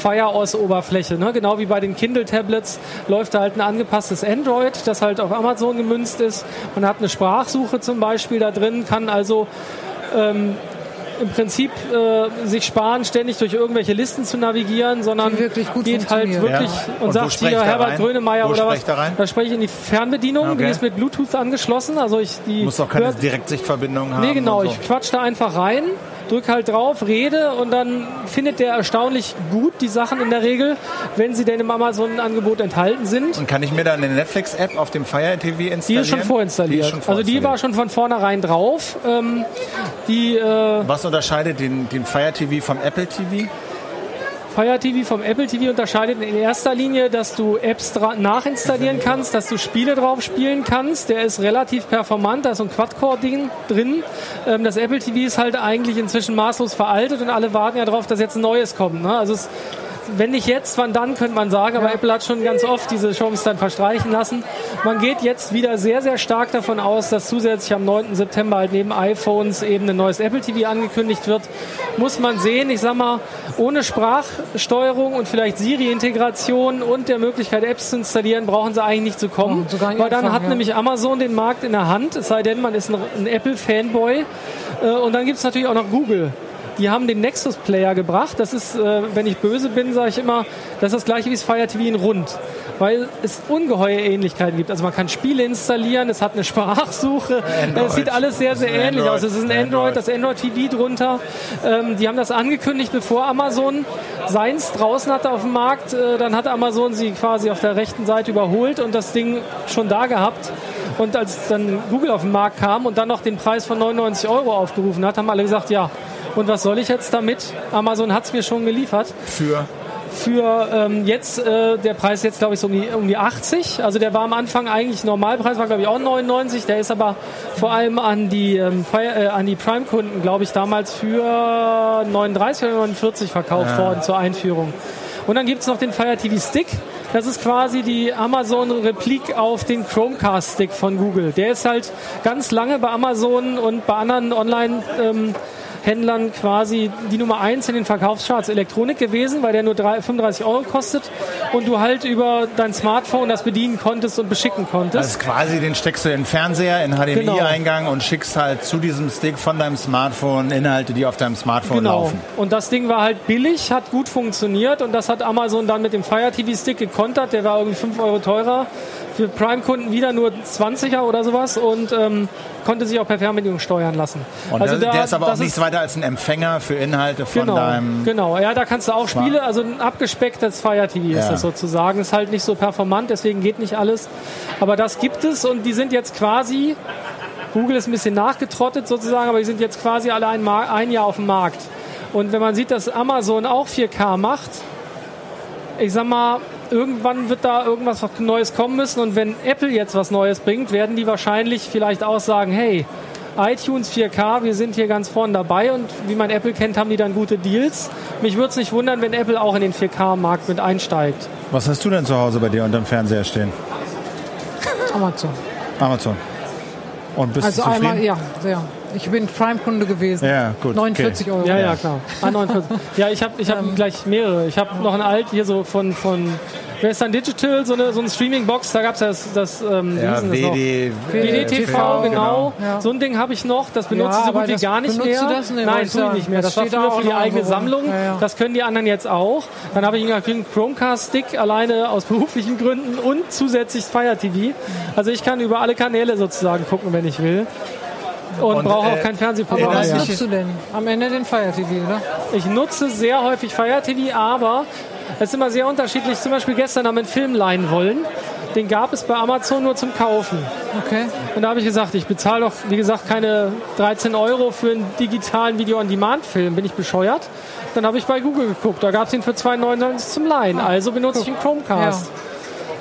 FireOS-Oberfläche. Ne? Genau wie bei den Kindle-Tablets läuft da halt ein angepasstes Android, das halt auf Amazon gemünzt ist. Man hat eine Sprachsuche zum Beispiel da drin, kann also ähm, im Prinzip äh, sich sparen, ständig durch irgendwelche Listen zu navigieren, sondern Die wirklich gut geht halt wirklich Ja. und, Und sagt hier Herbert rein? Grönemeyer Wo oder spreche was. ich da rein? Da spreche ich in die Fernbedienung, die Okay. ist mit Bluetooth angeschlossen. Also ich die Muss auch keine hört- Direktsichtverbindung haben. Nee, genau, so. ich quatsch da einfach rein, drück halt drauf, rede und dann findet der erstaunlich gut die Sachen in der Regel, wenn sie denn im Amazon-Angebot enthalten sind. Und kann ich mir dann eine Netflix-App auf dem Fire TV installieren? Die ist schon vorinstalliert. Die ist schon also die war vorinstalliert. schon von vornherein drauf. Ähm, die äh, Was unterscheidet den, den Fire TV vom Apple TV? Fire TV vom Apple TV unterscheidet in erster Linie, dass du Apps nachinstallieren kannst, dass du Spiele drauf spielen kannst. Der ist relativ performant, da ist so ein Quad-Core-Ding drin. Ähm, das Apple TV ist halt eigentlich inzwischen maßlos veraltet und alle warten ja darauf, dass jetzt ein neues kommt. Ne? Also es, wenn nicht jetzt, wann dann, könnte man sagen. Aber Apple hat schon ganz oft diese Chance dann verstreichen lassen. Man geht jetzt wieder sehr, sehr stark davon aus, dass zusätzlich am 9. September halt neben iPhones eben ein neues Apple TV angekündigt wird. Muss man sehen. Ich sag mal, ohne Sprachsteuerung und vielleicht Siri-Integration und der Möglichkeit, Apps zu installieren, brauchen sie eigentlich nicht zu kommen. Nicht Weil dann hat ja. nämlich Amazon den Markt in der Hand, es sei denn, man ist ein, ein Apple-Fanboy. Äh, und dann gibt es natürlich auch noch Google. Die haben den Nexus Player gebracht. Das ist, äh, wenn ich böse bin, sage ich immer, das ist das gleiche wie das Fire TV in rund. Weil es ungeheure Ähnlichkeiten gibt. Also man kann Spiele installieren, es hat eine Sprachsuche. Android. Es sieht alles sehr, sehr ähnlich Android. aus. Es ist ein Das ist ein Android, Android. das Android TV drunter. Ähm, die haben das angekündigt, bevor Amazon seins draußen hatte auf dem Markt. Äh, dann hat Amazon sie quasi auf der rechten Seite überholt und das Ding schon da gehabt. Und als dann Google auf den Markt kam und dann noch den Preis von 99 Euro aufgerufen hat, haben alle gesagt, ja, und was soll ich jetzt damit? Amazon hat es mir schon geliefert. Für Für ähm, jetzt, äh, der Preis jetzt glaube ich so um die, um die 80. Also der war am Anfang eigentlich Normalpreis, war glaube ich auch 99. Der ist aber vor allem an die, ähm, Fire, äh, an die Prime-Kunden, glaube ich, damals für 39 oder 49 verkauft worden zur Einführung. Und dann gibt es noch den Fire TV Stick. Das ist quasi die Amazon-Replik auf den Chromecast-Stick von Google. Der ist halt ganz lange bei Amazon und bei anderen Online- ähm, Händlern quasi die Nummer 1 in den Verkaufscharts Elektronik gewesen, weil der nur drei- 35 Euro kostet und du halt über dein Smartphone das bedienen konntest und beschicken konntest. Also quasi den steckst du in den Fernseher, in HDMI-Eingang und schickst halt zu diesem Stick von deinem Smartphone Inhalte, die auf deinem Smartphone Genau. laufen. Und das Ding war halt billig, hat gut funktioniert und das hat Amazon dann mit dem Fire TV Stick gekontert. Der war irgendwie 5 Euro teurer. Für Prime-Kunden wieder nur 20er oder sowas und ähm, konnte sich auch per Fernbedienung steuern lassen. Und also der, der ist aber auch nichts weiter als ein Empfänger für Inhalte von Genau, deinem. genau. Ja, da kannst du auch Spiele, also ein abgespecktes Fire TV ist Ja. das sozusagen. Ist halt nicht so performant, deswegen geht nicht alles. Aber das gibt es und die sind jetzt quasi, Google ist ein bisschen nachgetrottet sozusagen, aber die sind jetzt quasi alle ein, ein Jahr auf dem Markt. Und wenn man sieht, dass Amazon auch 4K macht, ich sag mal, irgendwann wird da irgendwas Neues kommen müssen. Und wenn Apple jetzt was Neues bringt, werden die wahrscheinlich vielleicht auch sagen, hey, iTunes 4K, wir sind hier ganz vorne dabei und wie man Apple kennt, haben die dann gute Deals. Mich würde es nicht wundern, wenn Apple auch in den 4K-Markt mit einsteigt. Was hast du denn zu Hause bei dir unterm Fernseher stehen? Amazon. Amazon. Und bist Also du zufrieden? einmal, ja, sehr. Ich bin Prime-Kunde gewesen. Ja, gut, 49 Euro. Ja, ja, klar. Ah, 49. ja, ich habe ich hab gleich mehrere. Ich habe noch ein alt hier so von, von Western Digital, so eine, so eine Streaming-Box, da gab es das, das ähm, wie Ja, denn das noch? WD, WDTV, genau. Ja. So ein Ding habe ich noch. Das benutze Ja, ich so gut wie gar nicht mehr. du das? Nee, Nein, tue ich nicht mehr. Das Das, war früher auch für die eigene rum. Sammlung. Ja, ja. Das können die anderen jetzt auch. Dann habe ich einen Chromecast-Stick alleine aus beruflichen Gründen und zusätzlich Fire TV. Also ich kann über alle Kanäle sozusagen gucken, wenn ich will. Und, Und, brauche äh, auch kein Fernsehprogramm Aber was nutzt du denn? Am Ende den Fire TV, oder? Ich nutze sehr häufig Fire TV, aber es ist immer sehr unterschiedlich. Zum Beispiel gestern haben wir einen Film leihen wollen. Den gab es bei Amazon nur zum Kaufen. Okay. Und da habe ich gesagt, ich bezahle doch, wie gesagt, keine 13 Euro für einen digitalen Video-on-Demand-Film. Bin ich bescheuert? Dann habe ich bei Google geguckt. Da gab es ihn für 2,99 zum Leihen. Also benutze ich einen Chromecast.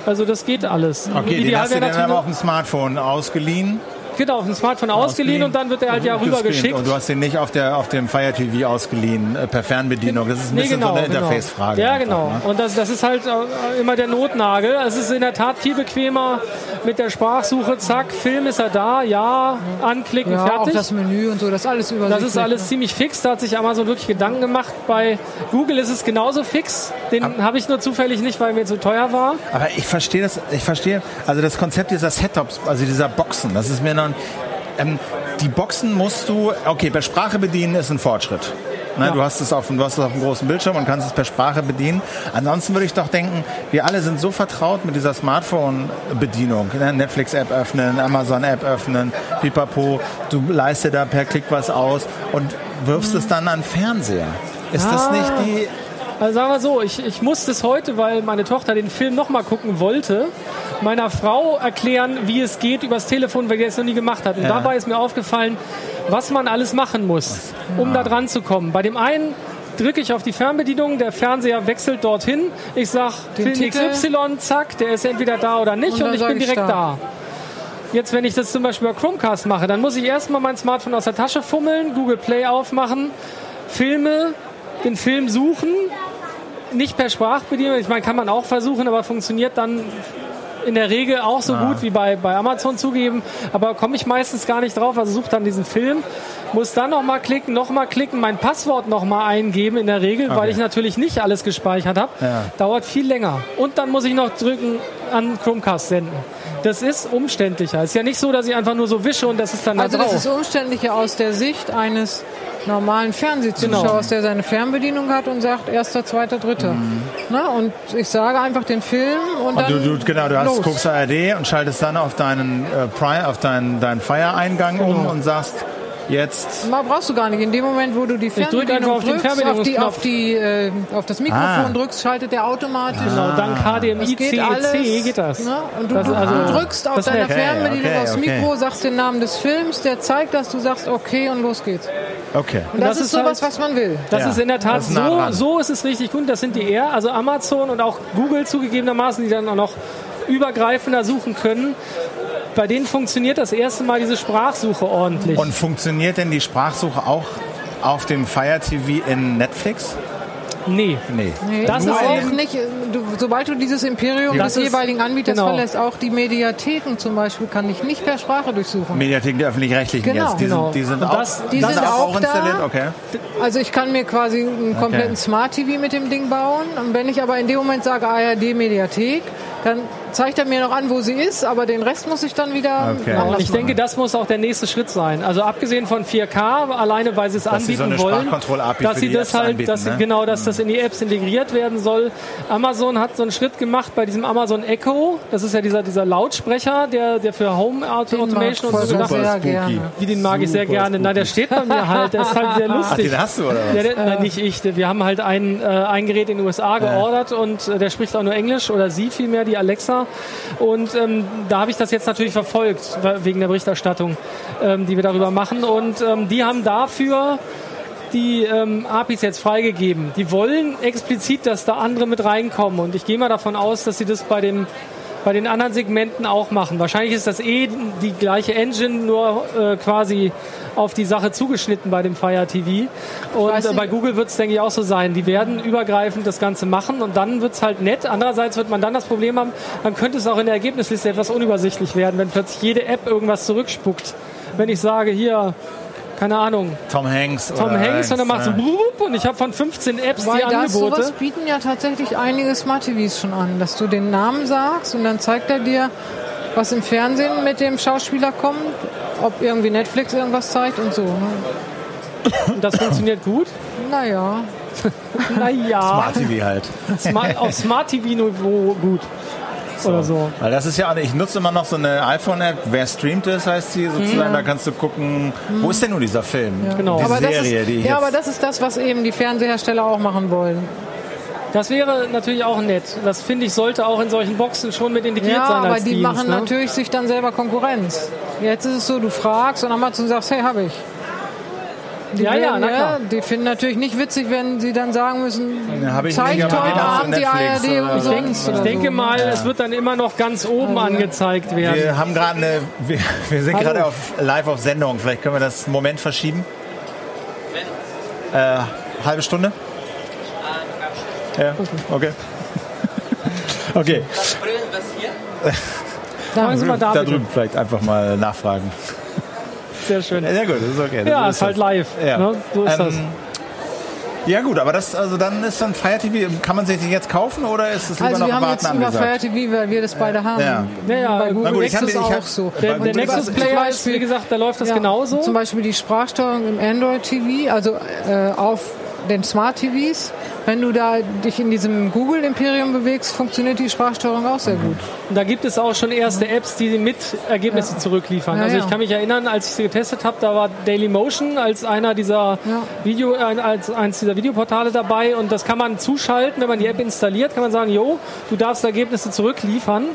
Also das geht alles. Okay, den hast du dann aber auf dem Smartphone ausgeliehen. Genau, auf dem Smartphone ausgeliehen, und dann wird er halt ja rübergeschickt. Und du hast ihn nicht auf, der, auf dem Fire TV ausgeliehen, äh, per Fernbedienung. Das ist ein nee, bisschen genau, so eine genau. Interface-Frage. Ja, genau. Ne? Und das, das ist halt äh, immer der Notnagel. Es ist in der Tat viel bequemer mit der Sprachsuche. Zack, Film ist er da, ja, anklicken, ja, fertig. Auch das Menü und so, das ist alles übersichtlich. Das ist alles ne? ziemlich fix. Da hat sich Amazon wirklich Gedanken gemacht. Bei Google ist es genauso fix. Den habe ich nur zufällig nicht, weil mir zu teuer war. Aber ich verstehe das, ich verstehe, also das Konzept dieser Setups, also dieser Boxen, das ist mir noch, ähm, die Boxen musst du, okay, per Sprache bedienen ist ein Fortschritt. Ne, ja. Du hast es auf, du hast es auf einem großen Bildschirm und kannst es per Sprache bedienen. Ansonsten würde ich doch denken, wir alle sind so vertraut mit dieser Smartphone-Bedienung. Ne? Netflix-App öffnen, Amazon-App öffnen, pipapo. Du leistest da per Klick was aus und wirfst mhm. es dann an Fernseher. Ist ah. das nicht die also sagen wir so, ich, ich musste es heute, weil meine Tochter den Film nochmal gucken wollte, meiner Frau erklären, wie es geht übers Telefon, weil die es noch nie gemacht hat. Und ja. dabei ist mir aufgefallen, was man alles machen muss, um ja. da dran zu kommen. Bei dem einen drücke ich auf die Fernbedienung, der Fernseher wechselt dorthin. Ich sage Film XY, zack, der ist entweder da oder nicht und, und ich bin direkt da. da. Jetzt, wenn ich das zum Beispiel bei Chromecast mache, dann muss ich erstmal mein Smartphone aus der Tasche fummeln, Google Play aufmachen, Filme, den Film suchen, nicht per Sprachbedienung. Ich meine, kann man auch versuchen, aber funktioniert dann in der Regel auch so ah. gut wie bei, bei Amazon zugeben, aber komme ich meistens gar nicht drauf. Also suche dann diesen Film, muss dann nochmal klicken, nochmal klicken, mein Passwort nochmal eingeben in der Regel, okay. weil ich natürlich nicht alles gespeichert habe. Ja. Dauert viel länger. Und dann muss ich noch drücken an Chromecast senden. Das ist umständlicher. Es ist ja nicht so, dass ich einfach nur so wische und das ist dann also da drauf. Also das ist umständlicher aus der Sicht eines normalen Fernsehzuschauers, genau. der seine Fernbedienung hat und sagt erster, zweiter, dritter. Mhm. Na, und ich sage einfach den Film und, und dann du, du, genau, du hast, guckst ARD und schaltest dann auf deinen äh, Prime, auf deinen, deinen Fire-Eingang genau. um und sagst Jetzt. Mal brauchst du gar nicht. In dem Moment, wo du die Fernbedienung auf drückst, auf, die, auf, die, äh, auf das Mikrofon ah. drückst, schaltet der automatisch. Genau, dank HDMI geht alles, geht das. Ne? Und du, das, also, du drückst auf deiner Fernbedienung okay, aufs Mikro, okay. sagst den Namen des Films, der zeigt, dass du sagst, okay, und los geht's. Okay. Und das, das ist sowas, halt, was man will. Das ja, ist in der Tat so, so ist es richtig gut. Das sind die eher, also Amazon und auch Google zugegebenermaßen, die dann auch noch übergreifender suchen können bei denen funktioniert das erste Mal diese Sprachsuche ordentlich. Und funktioniert denn die Sprachsuche auch auf dem Fire TV in Netflix? Nee. Nee. nee. Das Nur ist auch nicht, du, sobald du dieses Imperium des jeweiligen Anbieters genau. verlässt, auch die Mediatheken zum Beispiel kann ich nicht per Sprache durchsuchen. Mediatheken der öffentlich-rechtlichen genau. jetzt, die genau. sind, die sind auch, das, die sind auch, auch installiert? Okay. Also ich kann mir quasi einen kompletten okay. Smart TV mit dem Ding bauen und wenn ich aber in dem Moment sage ARD Mediathek, dann zeigt er mir noch an, wo sie ist, aber den Rest muss ich dann wieder okay. Und ich denke, das muss auch der nächste Schritt sein. Also abgesehen von 4K, alleine weil sie es dass anbieten sie so wollen, dass sie das halt, anbieten, dass sie, ne? genau, dass das in die Apps integriert werden soll. Amazon hat so einen Schritt gemacht bei diesem Amazon Echo. Das ist ja dieser, dieser Lautsprecher, der, der für Home Automation und so gedacht ist. Wie den mag super ich sehr gerne. Na, der steht bei mir halt. Der ist halt sehr lustig. Ach, den hast du oder was? Der, der, äh. nicht ich. Wir haben halt ein, äh, ein Gerät in den USA geordert ja. und äh, der spricht auch nur Englisch oder sie vielmehr, die Alexa. Und ähm, da habe ich das jetzt natürlich verfolgt, wegen der Berichterstattung, ähm, die wir darüber machen. Und ähm, die haben dafür die ähm, APIs jetzt freigegeben. Die wollen explizit, dass da andere mit reinkommen. Und ich gehe mal davon aus, dass sie das bei dem bei den anderen Segmenten auch machen. Wahrscheinlich ist das eh die gleiche Engine, nur äh, quasi auf die Sache zugeschnitten bei dem Fire TV. Und äh, bei Google wird es, denke ich, auch so sein. Die werden übergreifend das Ganze machen und dann wird es halt nett. Andererseits wird man dann das Problem haben, dann könnte es auch in der Ergebnisliste etwas unübersichtlich werden, wenn plötzlich jede App irgendwas zurückspuckt. Wenn ich sage, hier, keine Ahnung. Tom Hanks. Tom Hanks und dann macht so und ich habe von 15 Apps Weil die das, Angebote. Sowas bieten ja tatsächlich einige Smart TVs schon an, dass du den Namen sagst und dann zeigt er dir, was im Fernsehen mit dem Schauspieler kommt, ob irgendwie Netflix irgendwas zeigt und so. Ne? Und das funktioniert gut? Naja. naja. Smart TV halt. Smart, auf Smart TV-Niveau gut. So. Oder so. Weil das ist ja, ich nutze immer noch so eine iPhone-App, wer streamt es, heißt sie sozusagen, mhm. da kannst du gucken, mhm. wo ist denn nun dieser Film? Ja. Genau. Die aber Serie, ist, die Ja, aber das ist das, was eben die Fernsehersteller auch machen wollen. Das wäre natürlich auch nett. Das finde ich sollte auch in solchen Boxen schon mit integriert ja, sein. Ja, aber die Dienst, machen ne? natürlich sich dann selber Konkurrenz. Jetzt ist es so, du fragst und Amazon sagst, hey, habe ich. Die Ja, ja, werden, na klar. Die finden natürlich nicht witzig, wenn sie dann sagen müssen, Ja, ich zeigt heute Abend die ARD oder- und Ich so. denk- Ich denke mal, es wird dann immer noch ganz oben angezeigt werden. Wir haben gerade eine, wir, wir sind gerade auf, live auf Sendung. Vielleicht können wir das einen Moment verschieben. Äh, halbe Stunde? Ja, okay. Okay, Sie mal da, da drüben vielleicht einfach mal nachfragen. Sehr schön. Ja gut, das ist okay. Das Ja, ist halt live. Ja. Ne? So ist das. Ähm, Ja gut, aber das, also dann ist dann Fire TV, kann man sich den jetzt kaufen oder ist es lieber Also noch wir haben warten jetzt über Fire angesagt? TV, weil wir das beide haben. Ja. Ja, ja, Bei na Google gut, ich Nexus hab- ich hab- auch so. Der, der Nexus ist- Player ist, wie gesagt, da läuft das Ja, genauso. Zum Beispiel die Sprachsteuerung im Android TV, also äh, auf den Smart TVs. Wenn du da dich in diesem Google Imperium bewegst, funktioniert die Sprachsteuerung auch sehr gut. Und Da gibt es auch schon erste Apps, die mit Ergebnisse zurückliefern. Ja, also ja. ich kann mich erinnern, als ich sie getestet habe, da war Dailymotion als einer dieser Ja. Video, als eins dieser Videoportale dabei und das kann man zuschalten, wenn man die App installiert, kann man sagen, jo, du darfst Ergebnisse zurückliefern.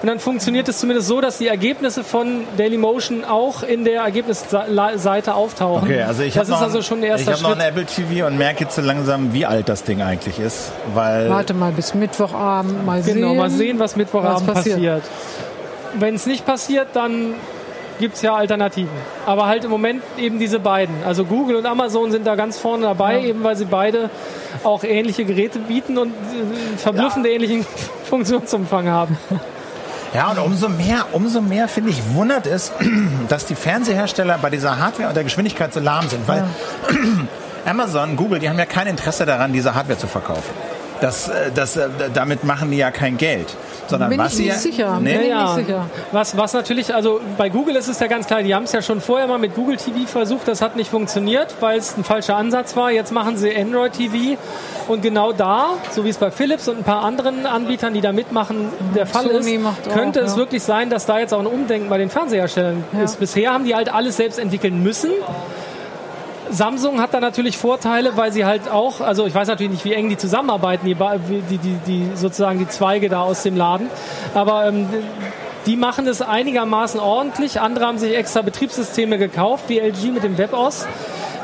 Und dann funktioniert es zumindest so, dass die Ergebnisse von Dailymotion auch in der Ergebnisseite auftauchen. Okay, also ich das habe ist noch, also schon ein erster ich hab noch ein Apple TV und merke jetzt so langsam, wie alt das Ding eigentlich ist, weil Warte mal bis Mittwochabend, mal sehen. Genau, mal sehen, was Mittwochabend was passiert. passiert. Wenn es nicht passiert, dann gibt es ja Alternativen. Aber halt im Moment eben diese beiden. Also Google und Amazon sind da ganz vorne dabei, eben weil sie beide auch ähnliche Geräte bieten und äh, verblüffend ähnlichen Funktionsumfang haben. Ja, und umso mehr, umso mehr finde ich wundert es, dass die Fernsehersteller bei dieser Hardware und der Geschwindigkeit so lahm sind, weil Amazon, Google, die haben ja kein Interesse daran, diese Hardware zu verkaufen. Das, äh, das, äh, damit machen die ja kein Geld. Sondern Bin was ich sie nicht ja- sicher. Nee? Bin ich Ja, nicht sicher. was, was natürlich, also bei Google ist es ja ganz klar, die haben es ja schon vorher mal mit Google TV versucht, das hat nicht funktioniert, weil es ein falscher Ansatz war. Jetzt machen sie Android TV und genau da, so wie es bei Philips und ein paar anderen Anbietern, die da mitmachen, der Fall Sony ist, macht auch, könnte es ja. wirklich sein, dass da jetzt auch ein Umdenken bei den Fernseherstellern ist. Bisher haben die halt alles selbst entwickeln müssen. Samsung hat da natürlich Vorteile, weil sie halt auch, also ich weiß natürlich nicht, wie eng die zusammenarbeiten, die, die, die, die sozusagen die Zweige da aus dem Laden, aber ähm, die machen es einigermaßen ordentlich. Andere haben sich extra Betriebssysteme gekauft, wie LG mit dem WebOS.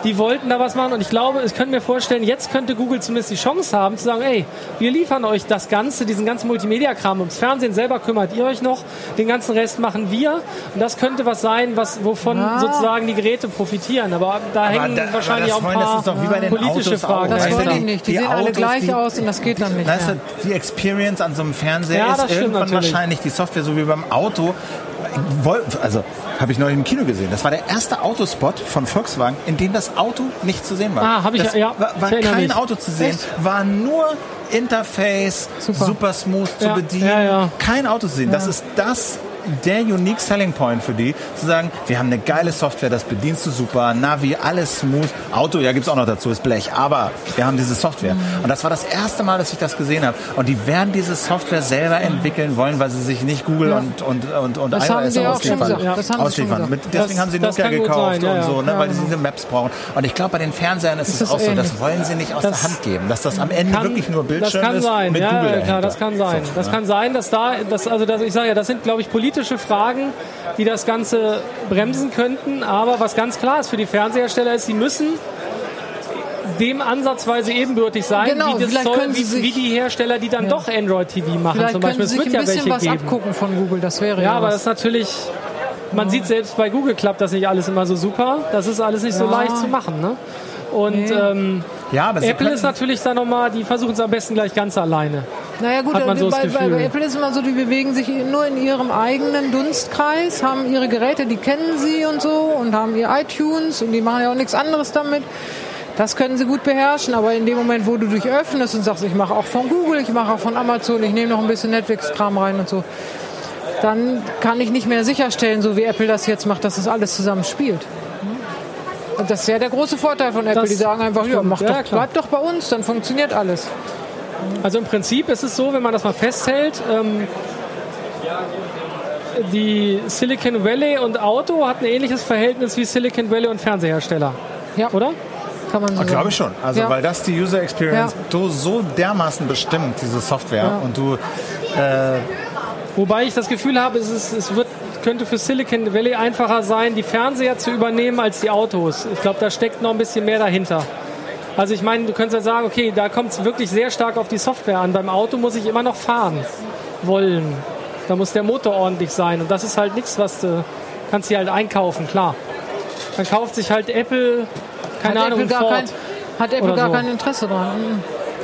Die wollten da was machen und ich glaube, ich könnte mir vorstellen, jetzt könnte Google zumindest die Chance haben zu sagen, ey, wir liefern euch das Ganze, diesen ganzen Multimedia-Kram. Ums Fernsehen selber kümmert ihr euch noch, den ganzen Rest machen wir. Und das könnte was sein, was, wovon Ja. sozusagen die Geräte profitieren. Aber da hängen da- aber wahrscheinlich das auch ein das paar ist doch wie bei den politische Autos auch. Fragen. Das Weißt du, wollen die nicht. Die, die sehen alle Autos, gleich die- aus und das geht dann nicht Weißt mehr. du, die Experience an so einem Fernseher Ja, das ist irgendwann natürlich. wahrscheinlich die Software, so wie beim Auto. Also, habe ich neulich im Kino gesehen. Das war der erste Autospot von Volkswagen, in dem das Auto nicht zu sehen war. Ah, hab ich- das ja, War, war erinnere kein mich. Auto zu sehen, war nur Interface, super, Super. smooth zu Ja, bedienen. ja, ja. Kein Auto zu sehen. Das ist das der unique selling point für die, zu sagen, wir haben eine geile Software, das bedienst du super, Navi, alles smooth. Auto, ja, gibt's auch noch dazu, ist Blech, aber wir haben diese Software. Und das war das erste Mal, dass ich das gesehen habe. Und die werden diese Software selber entwickeln wollen, weil sie sich nicht Google und, und, und, und Das iOS ausliefern. gesagt. Das haben ausliefern. Mit, deswegen Das- haben sie Nokia gekauft sein, ja, und ja. so, ne, Ja, weil sie diese Maps brauchen. Und ich glaube, bei den Fernsehern ist, Ist es auch so, das ähnlich. wollen sie nicht aus Das der Hand geben. Dass das am Ende Kann- wirklich nur Bildschirm das kann ist sein, mit ja, Google ja, das kann sein. So, das ne? kann sein, dass da, das, also das, ich sage ja, das sind, glaube ich, politische Fragen, die das Ganze bremsen könnten. Aber was ganz klar ist für die Fernsehersteller ist, sie müssen dem ansatzweise ebenbürtig sein, Genau, wie, sie wie, wie sich- die Hersteller, die dann doch Android TV machen. Vielleicht Zum Beispiel, sie es wird ein ja bisschen welche was geben. abgucken von Google. Das wäre Ja, ja, aber das ist natürlich, man sieht selbst bei Google klappt das nicht alles immer so super. Das ist alles nicht so Ja. leicht zu machen. Ne? Und Nee. ähm, Ja, Apple ist natürlich da nochmal, die versuchen es am besten gleich ganz alleine. Naja gut, Hat man so das bei, Gefühl. bei Apple ist immer so, die bewegen sich nur in ihrem eigenen Dunstkreis, haben ihre Geräte, die kennen sie und so und haben ihr iTunes und die machen ja auch nichts anderes damit. Das können sie gut beherrschen, aber in dem Moment, wo du dich öffnest und sagst, ich mache auch von Google, ich mache auch von Amazon, ich nehme noch ein bisschen Netflix-Kram rein und so, dann kann ich nicht mehr sicherstellen, so wie Apple das jetzt macht, dass das alles zusammen spielt. Und Das ist ja der große Vorteil von Apple. Das die sagen einfach, ja, mach Ja, doch, klar. bleib doch bei uns, dann funktioniert alles. Also im Prinzip ist es so, wenn man das mal festhält, ähm, die Silicon Valley und Auto hat ein ähnliches Verhältnis wie Silicon Valley und Fernsehersteller. Ja. Oder? Kann man so sagen. Glaube ich schon. Also Ja. weil das die User Experience Ja. so, so dermaßen bestimmt, diese Software. Und du Wobei ich das Gefühl habe, es, ist, es wird könnte für Silicon Valley einfacher sein, die Fernseher zu übernehmen als die Autos. Ich glaube, da steckt noch ein bisschen mehr dahinter. Also ich meine, du könntest ja sagen, okay, da kommt es wirklich sehr stark auf die Software an. Beim Auto muss ich immer noch fahren wollen. Da muss der Motor ordentlich sein. Und das ist halt nichts, was du kannst dir halt einkaufen, klar. Dann kauft sich halt Apple, keine hat Ahnung, Apple Ford. Kein, hat Apple gar so. kein Interesse dran.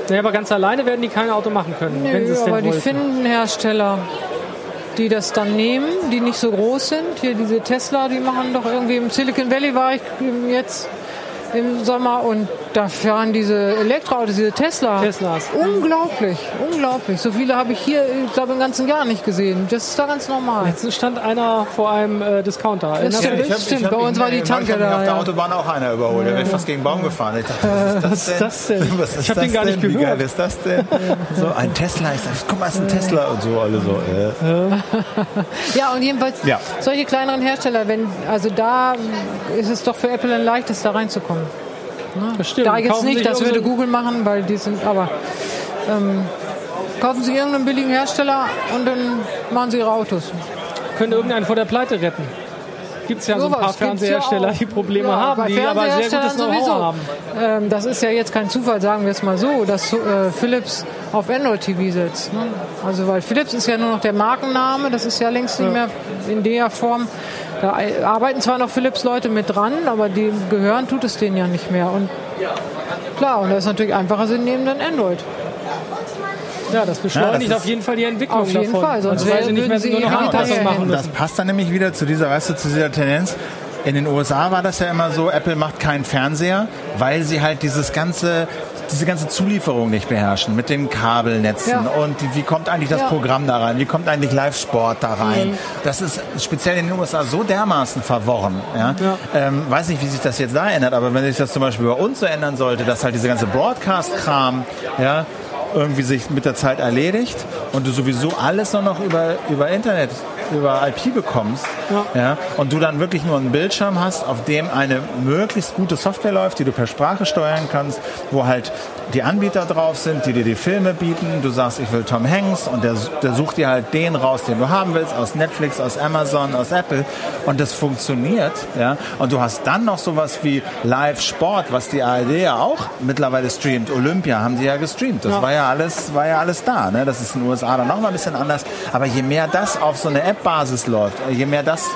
Ja, aber ganz alleine werden die kein Auto machen können. Nö, wenn sie es aber die finden Hersteller, die das dann nehmen, die nicht so groß sind. Hier diese Tesla, die machen doch irgendwie im Silicon Valley war ich jetzt im Sommer und da fahren diese Elektroautos, diese Tesla. Teslas. Unglaublich, unglaublich. So viele habe ich hier, ich glaube, im ganzen Jahr nicht gesehen. Das ist da ganz normal. Jetzt stand einer vor einem äh, Discounter. Das stimmt, ja, hab, stimmt. bei uns war die Tanke da. auf der Autobahn auch einer überholt. Der wird fast gegen Baum gefahren. Ich dachte, was ist das denn? Was ist ich habe den gar nicht gehört. Wie geil ist das denn? so ein Tesla. Ich dachte, guck mal, ist ein Tesla und so alle so. Äh. ja, und jedenfalls ja. solche kleineren Hersteller, wenn also da ist es doch für Apple ein leichtes da reinzukommen. Ne? Das stimmt. Da jetzt nicht, das würde Google machen, weil die sind, aber ähm, kaufen Sie irgendeinen billigen Hersteller und dann machen Sie Ihre Autos. Können irgendeinen vor der Pleite retten. Gibt es ja so, so ein paar Fernsehersteller, ja die Probleme ja, haben, die aber sehr gutes Know-how haben. Ähm, das ist ja jetzt kein Zufall, sagen wir es mal so, dass äh, Philips auf Android TV setzt. Ne? Also weil Philips ist ja nur noch der Markenname, das ist ja längst nicht mehr in der Form. Da arbeiten zwar noch Philips-Leute mit dran, aber die gehören tut es denen ja nicht mehr. Und klar, und das ist natürlich einfacher, sie nehmen dann Android. Ja, das beschleunigt ja, das auf jeden Fall die Entwicklung Auf jeden davon. Fall, sonst also, weil sie nicht mehr sie nur noch Anpassungen machen müssen. Das passt dann nämlich wieder zu dieser, weißt du, zu dieser Tendenz. In den USA war das ja immer so, Apple macht keinen Fernseher, weil sie halt dieses ganze diese ganze Zulieferung nicht beherrschen mit den Kabelnetzen ja. und wie kommt eigentlich das ja. Programm da rein, wie kommt eigentlich Live-Sport da rein. Mhm. Das ist speziell in den USA so dermaßen verworren. Ja? ja. Ähm, weiß nicht, wie sich das jetzt da ändert, aber wenn sich das zum Beispiel bei uns so ändern sollte, dass halt diese ganze Broadcast-Kram ja, irgendwie sich mit der Zeit erledigt und du sowieso alles nur noch über, über Internet über IP bekommst ja. ja. und du dann wirklich nur einen Bildschirm hast, auf dem eine möglichst gute Software läuft, die du per Sprache steuern kannst, wo halt die Anbieter drauf sind, die dir die Filme bieten. Du sagst, ich will Tom Hanks und der, der sucht dir halt den raus, den du haben willst, aus Netflix, aus Amazon, aus Apple und das funktioniert. Ja. Und du hast dann noch sowas wie Live-Sport, was die ARD ja auch mittlerweile streamt. Olympia haben die ja gestreamt. Das ja. war ja alles, war ja alles da. Ne? Das ist in den USA dann noch mal ein bisschen anders. Aber je mehr das auf so eine App Basis läuft, äh, je mehr das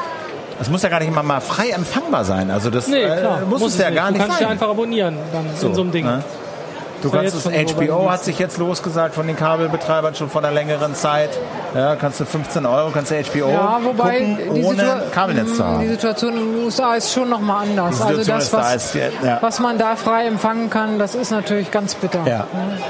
das muss ja gar nicht immer mal frei empfangbar sein. Also das nee, äh, muss, muss, es ja nicht. gar nicht sein. Du kannst ja einfach abonnieren dann so, in so einem Ding. Ne? Du kannst es, HBO hat sich jetzt losgesagt von den Kabelbetreibern schon vor einer längeren Zeit. Ja, kannst du 15 Euro, kannst du HBO ja, wobei gucken, ohne Kabelnetz zu haben. Die Situation in den USA ist schon nochmal anders. Also das, was, da ist, ja. was man da frei empfangen kann, das ist natürlich ganz bitter. Ja.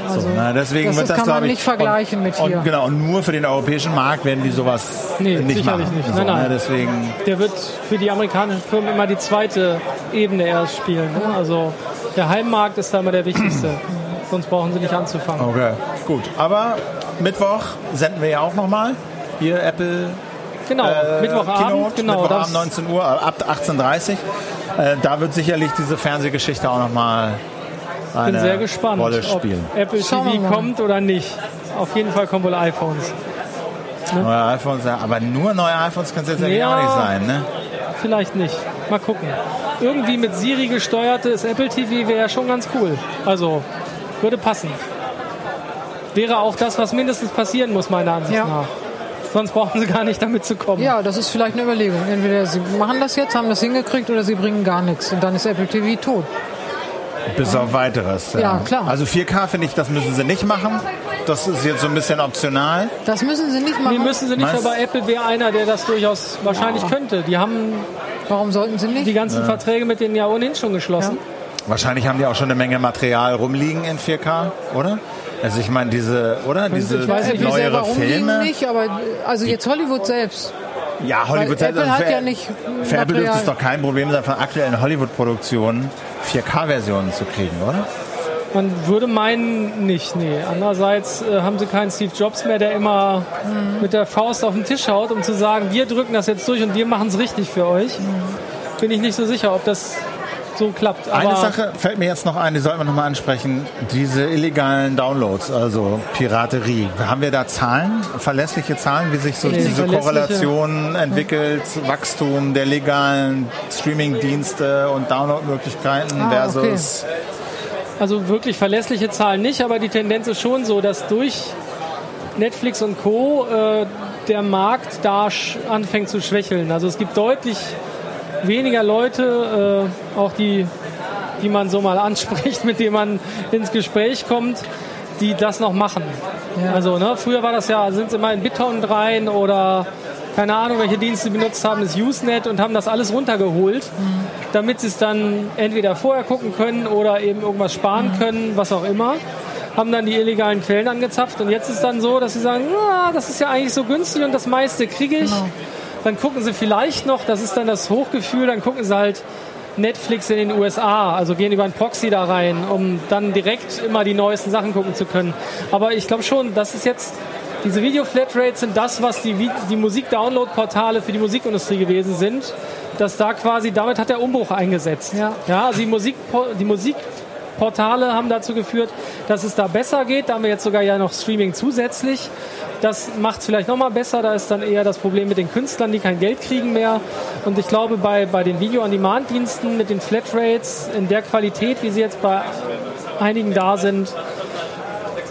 Also so, na, deswegen das, wird das kann man nicht vergleichen und, mit hier. Und, genau, und nur für den europäischen Markt werden die sowas nee, nicht sicherlich machen. nicht. So, nein, nein. Ne, deswegen Der wird für die amerikanischen Firmen immer die zweite Ebene erst spielen. Ne? Also der Heimmarkt ist da immer der wichtigste sonst brauchen sie nicht anzufangen. Okay, gut. Aber Mittwoch senden wir ja auch nochmal. Hier Apple. Genau, äh, Mittwochabend. Keynote, genau, Mittwochabend 19 Uhr, ab 18.30 Uhr. Äh, da wird sicherlich diese Fernsehgeschichte auch nochmal eine bin sehr gespannt, Rolle spielen. Ob Apple TV kommt oder nicht. Auf jeden Fall kommen wohl iPhones. Ne? Neue iPhones, ja, aber nur neue iPhones kann es jetzt ja, auch nicht sein, ne? Vielleicht nicht. Mal gucken. Irgendwie mit Siri gesteuertes Apple TV wäre schon ganz cool. Also würde passen. Wäre auch das, was mindestens passieren muss, meiner Ansicht ja. nach. Sonst brauchen sie gar nicht damit zu kommen. Ja, das ist vielleicht eine Überlegung. Entweder sie machen das jetzt, haben das hingekriegt oder sie bringen gar nichts. Und dann ist Apple TV tot. Bis auf weiteres. Ja, ja klar. Also 4K finde ich, das müssen sie nicht machen. Das ist jetzt so ein bisschen optional. Das müssen sie nicht machen. Nee, müssen sie nicht, Meinst aber Apple wäre einer, der das durchaus wahrscheinlich ja. könnte. Die haben Warum sollten sie nicht? Die ganzen ja. Verträge mit denen ja ohnehin schon geschlossen. Ja. Wahrscheinlich haben die auch schon eine Menge Material rumliegen in 4K, oder? Also ich meine diese, oder diese ich weiß nicht, neuere Filme. nicht, aber also jetzt Hollywood selbst. Ja, Hollywood selbst. Apple hat ja nicht. Für Apple dürfte es doch kein Problem sein, von aktuellen Hollywood-Produktionen 4K-Versionen zu kriegen, oder? Man würde meinen, nicht, nee. Andererseits äh, haben sie keinen Steve Jobs mehr, der immer mhm. mit der Faust auf den Tisch haut, um zu sagen, wir drücken das jetzt durch und wir machen es richtig für euch. Mhm. Bin ich nicht so sicher, ob das so klappt. Aber Eine Sache fällt mir jetzt noch ein, die sollten wir nochmal ansprechen. Diese illegalen Downloads, also Piraterie. Haben wir da Zahlen, verlässliche Zahlen, wie sich so nee, diese Korrelation entwickelt, ja. Wachstum der legalen Streaming-Dienste und Downloadmöglichkeiten ah, versus... Okay. Also wirklich verlässliche Zahlen nicht, aber die Tendenz ist schon so, dass durch Netflix und Co. Äh, der Markt da anfängt zu schwächeln. Also es gibt deutlich weniger Leute, äh, auch die, die man so mal anspricht, mit denen man ins Gespräch kommt, die das noch machen. Ja. Also ne, früher war das ja, sind sie immer in BitTorrent rein oder keine Ahnung, welche Dienste benutzt haben, das Usenet und haben das alles runtergeholt, mhm. damit sie es dann entweder vorher gucken können oder eben irgendwas sparen mhm. können, was auch immer haben dann die illegalen Quellen angezapft und jetzt ist dann so, dass sie sagen, ah, das ist ja eigentlich so günstig und das meiste kriege ich. Genau. Dann gucken sie vielleicht noch, das ist dann das Hochgefühl, dann gucken sie halt Netflix in den USA, also gehen über einen Proxy da rein, um dann direkt immer die neuesten Sachen gucken zu können. Aber ich glaube schon, das ist jetzt, diese Video-Flatrates sind das, was die, die Musik-Download-Portale für die Musikindustrie gewesen sind dass da quasi, damit hat der Umbruch eingesetzt. Ja, ja also die Musik, die Musik Portale haben dazu geführt, dass es da besser geht. Da haben wir jetzt sogar ja noch Streaming zusätzlich. Das macht es vielleicht nochmal besser. Da ist dann eher das Problem mit den Künstlern, die kein Geld kriegen mehr. Und ich glaube, bei, bei den Video-on-Demand-Diensten mit den Flatrates in der Qualität, wie sie jetzt bei einigen da sind,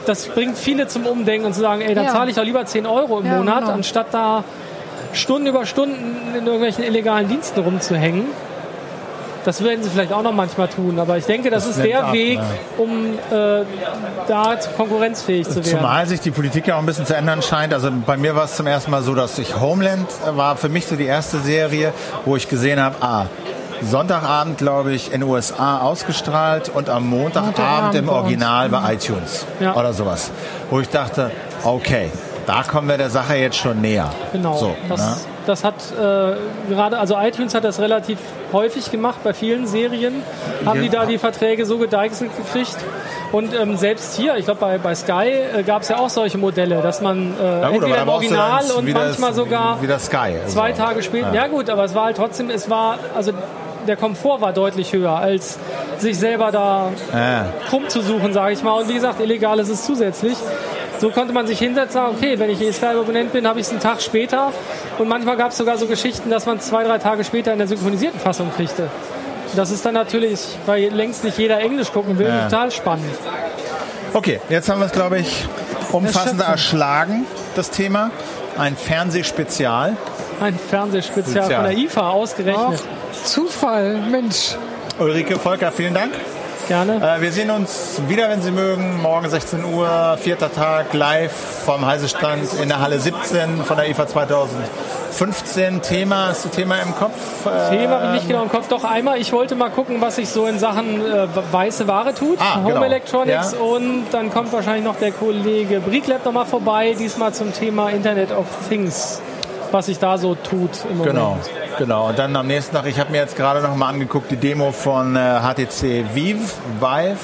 das bringt viele zum Umdenken und zu sagen, ey, dann ja. zahle ich auch lieber 10 Euro im ja, Monat, genau. anstatt da Stunden über Stunden in irgendwelchen illegalen Diensten rumzuhängen. Das werden sie vielleicht auch noch manchmal tun, aber ich denke, das, das ist der ab, Weg, ja. um äh, da konkurrenzfähig zu werden. Zumal sich die Politik ja auch ein bisschen zu ändern scheint. Also bei mir war es zum ersten Mal so, dass ich Homeland war für mich so die erste Serie, wo ich gesehen habe, ah, Sonntagabend, glaube ich, in den USA ausgestrahlt und am Montagabend, Montagabend im Original bei mhm. iTunes ja. oder sowas. Wo ich dachte, okay, da kommen wir der Sache jetzt schon näher. Genau. So, das, ne? das hat äh, gerade, also iTunes hat das relativ häufig gemacht bei vielen Serien, haben ja. die da die Verträge so gedeichselt gekriegt. Und ähm, selbst hier, ich glaube bei, bei Sky äh, gab es ja auch solche Modelle, dass man äh, gut, entweder im Original und manchmal das, sogar wie, wie Sky, zwei also. Tage später. Ja. ja gut, aber es war halt trotzdem, es war, also der Komfort war deutlich höher, als sich selber da ja. krumm zu suchen, sage ich mal. Und wie gesagt, illegal ist es zusätzlich. So konnte man sich hinsetzen und sagen, okay, wenn ich eh Sky-Abonnent bin, habe ich es einen Tag später. Und manchmal gab es sogar so Geschichten, dass man es zwei, drei Tage später in der synchronisierten Fassung kriegte. Das ist dann natürlich, weil längst nicht jeder Englisch gucken will, ja. total spannend. Okay, jetzt haben wir es, glaube ich, umfassend erschlagen, das Thema. Ein Fernsehspezial. Ein Fernsehspezial Spezial. von der IFA ausgerechnet. Ach, Zufall, Mensch. Ulrike Volker, vielen Dank. Gerne. Äh, wir sehen uns wieder, wenn Sie mögen, morgen 16 Uhr, vierter Tag, live vom Heisestand in der Halle 17 von der IFA 2015. Thema, ist das Thema im Kopf? Thema habe ich nicht genau im Kopf, doch einmal. Ich wollte mal gucken, was sich so in Sachen äh, weiße Ware tut, ah, Home genau. Electronics ja. und dann kommt wahrscheinlich noch der Kollege Brieglab nochmal vorbei, diesmal zum Thema Internet of Things, was sich da so tut im Moment. Genau. Genau, und dann am nächsten Tag, ich habe mir jetzt gerade noch mal angeguckt, die Demo von äh, HTC Vive, Vive,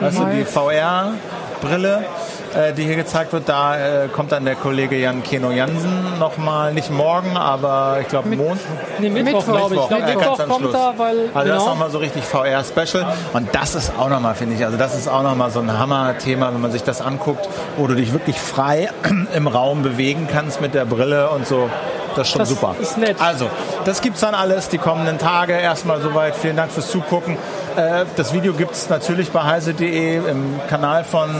du, die VR-Brille, die hier gezeigt wird. Da äh, kommt dann der Kollege Jan Keno Jansen nochmal, nicht morgen, aber ich glaube Montag. Nee, Mittwoch, Mittwoch glaube ich. Glaub, Mittwoch kommt da, weil... Also genau. das ist nochmal so richtig VR-Special. Und das ist auch nochmal, finde ich, also das ist auch nochmal so ein Hammer-Thema, wenn man sich das anguckt, wo du dich wirklich frei im Raum bewegen kannst mit der Brille und so. Das ist schon das super. Ist nett. Also, das gibt es dann alles die kommenden Tage. Erstmal soweit. Vielen Dank fürs Zugucken. Äh, das Video gibt es natürlich bei heise.de im Kanal von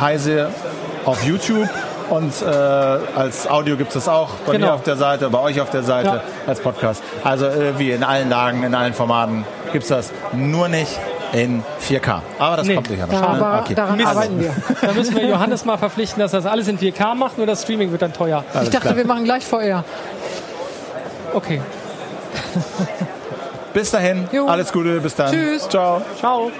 Heise auf YouTube. Und äh, als Audio gibt es das auch bei genau. mir auf der Seite, bei euch auf der Seite ja. als Podcast. Also äh, wie in allen Lagen, in allen Formaten gibt es das. Nur nicht in 4K. Aber das nee, kommt sicher noch. Aber ne? okay. daran Mist. arbeiten wir. Da müssen wir Johannes mal verpflichten, dass das alles in 4K macht, nur das Streaming wird dann teuer. Alles ich dachte, klar. wir machen gleich VR. Okay. bis dahin. Jo. Alles Gute. Bis dann. Tschüss. Ciao. Ciao.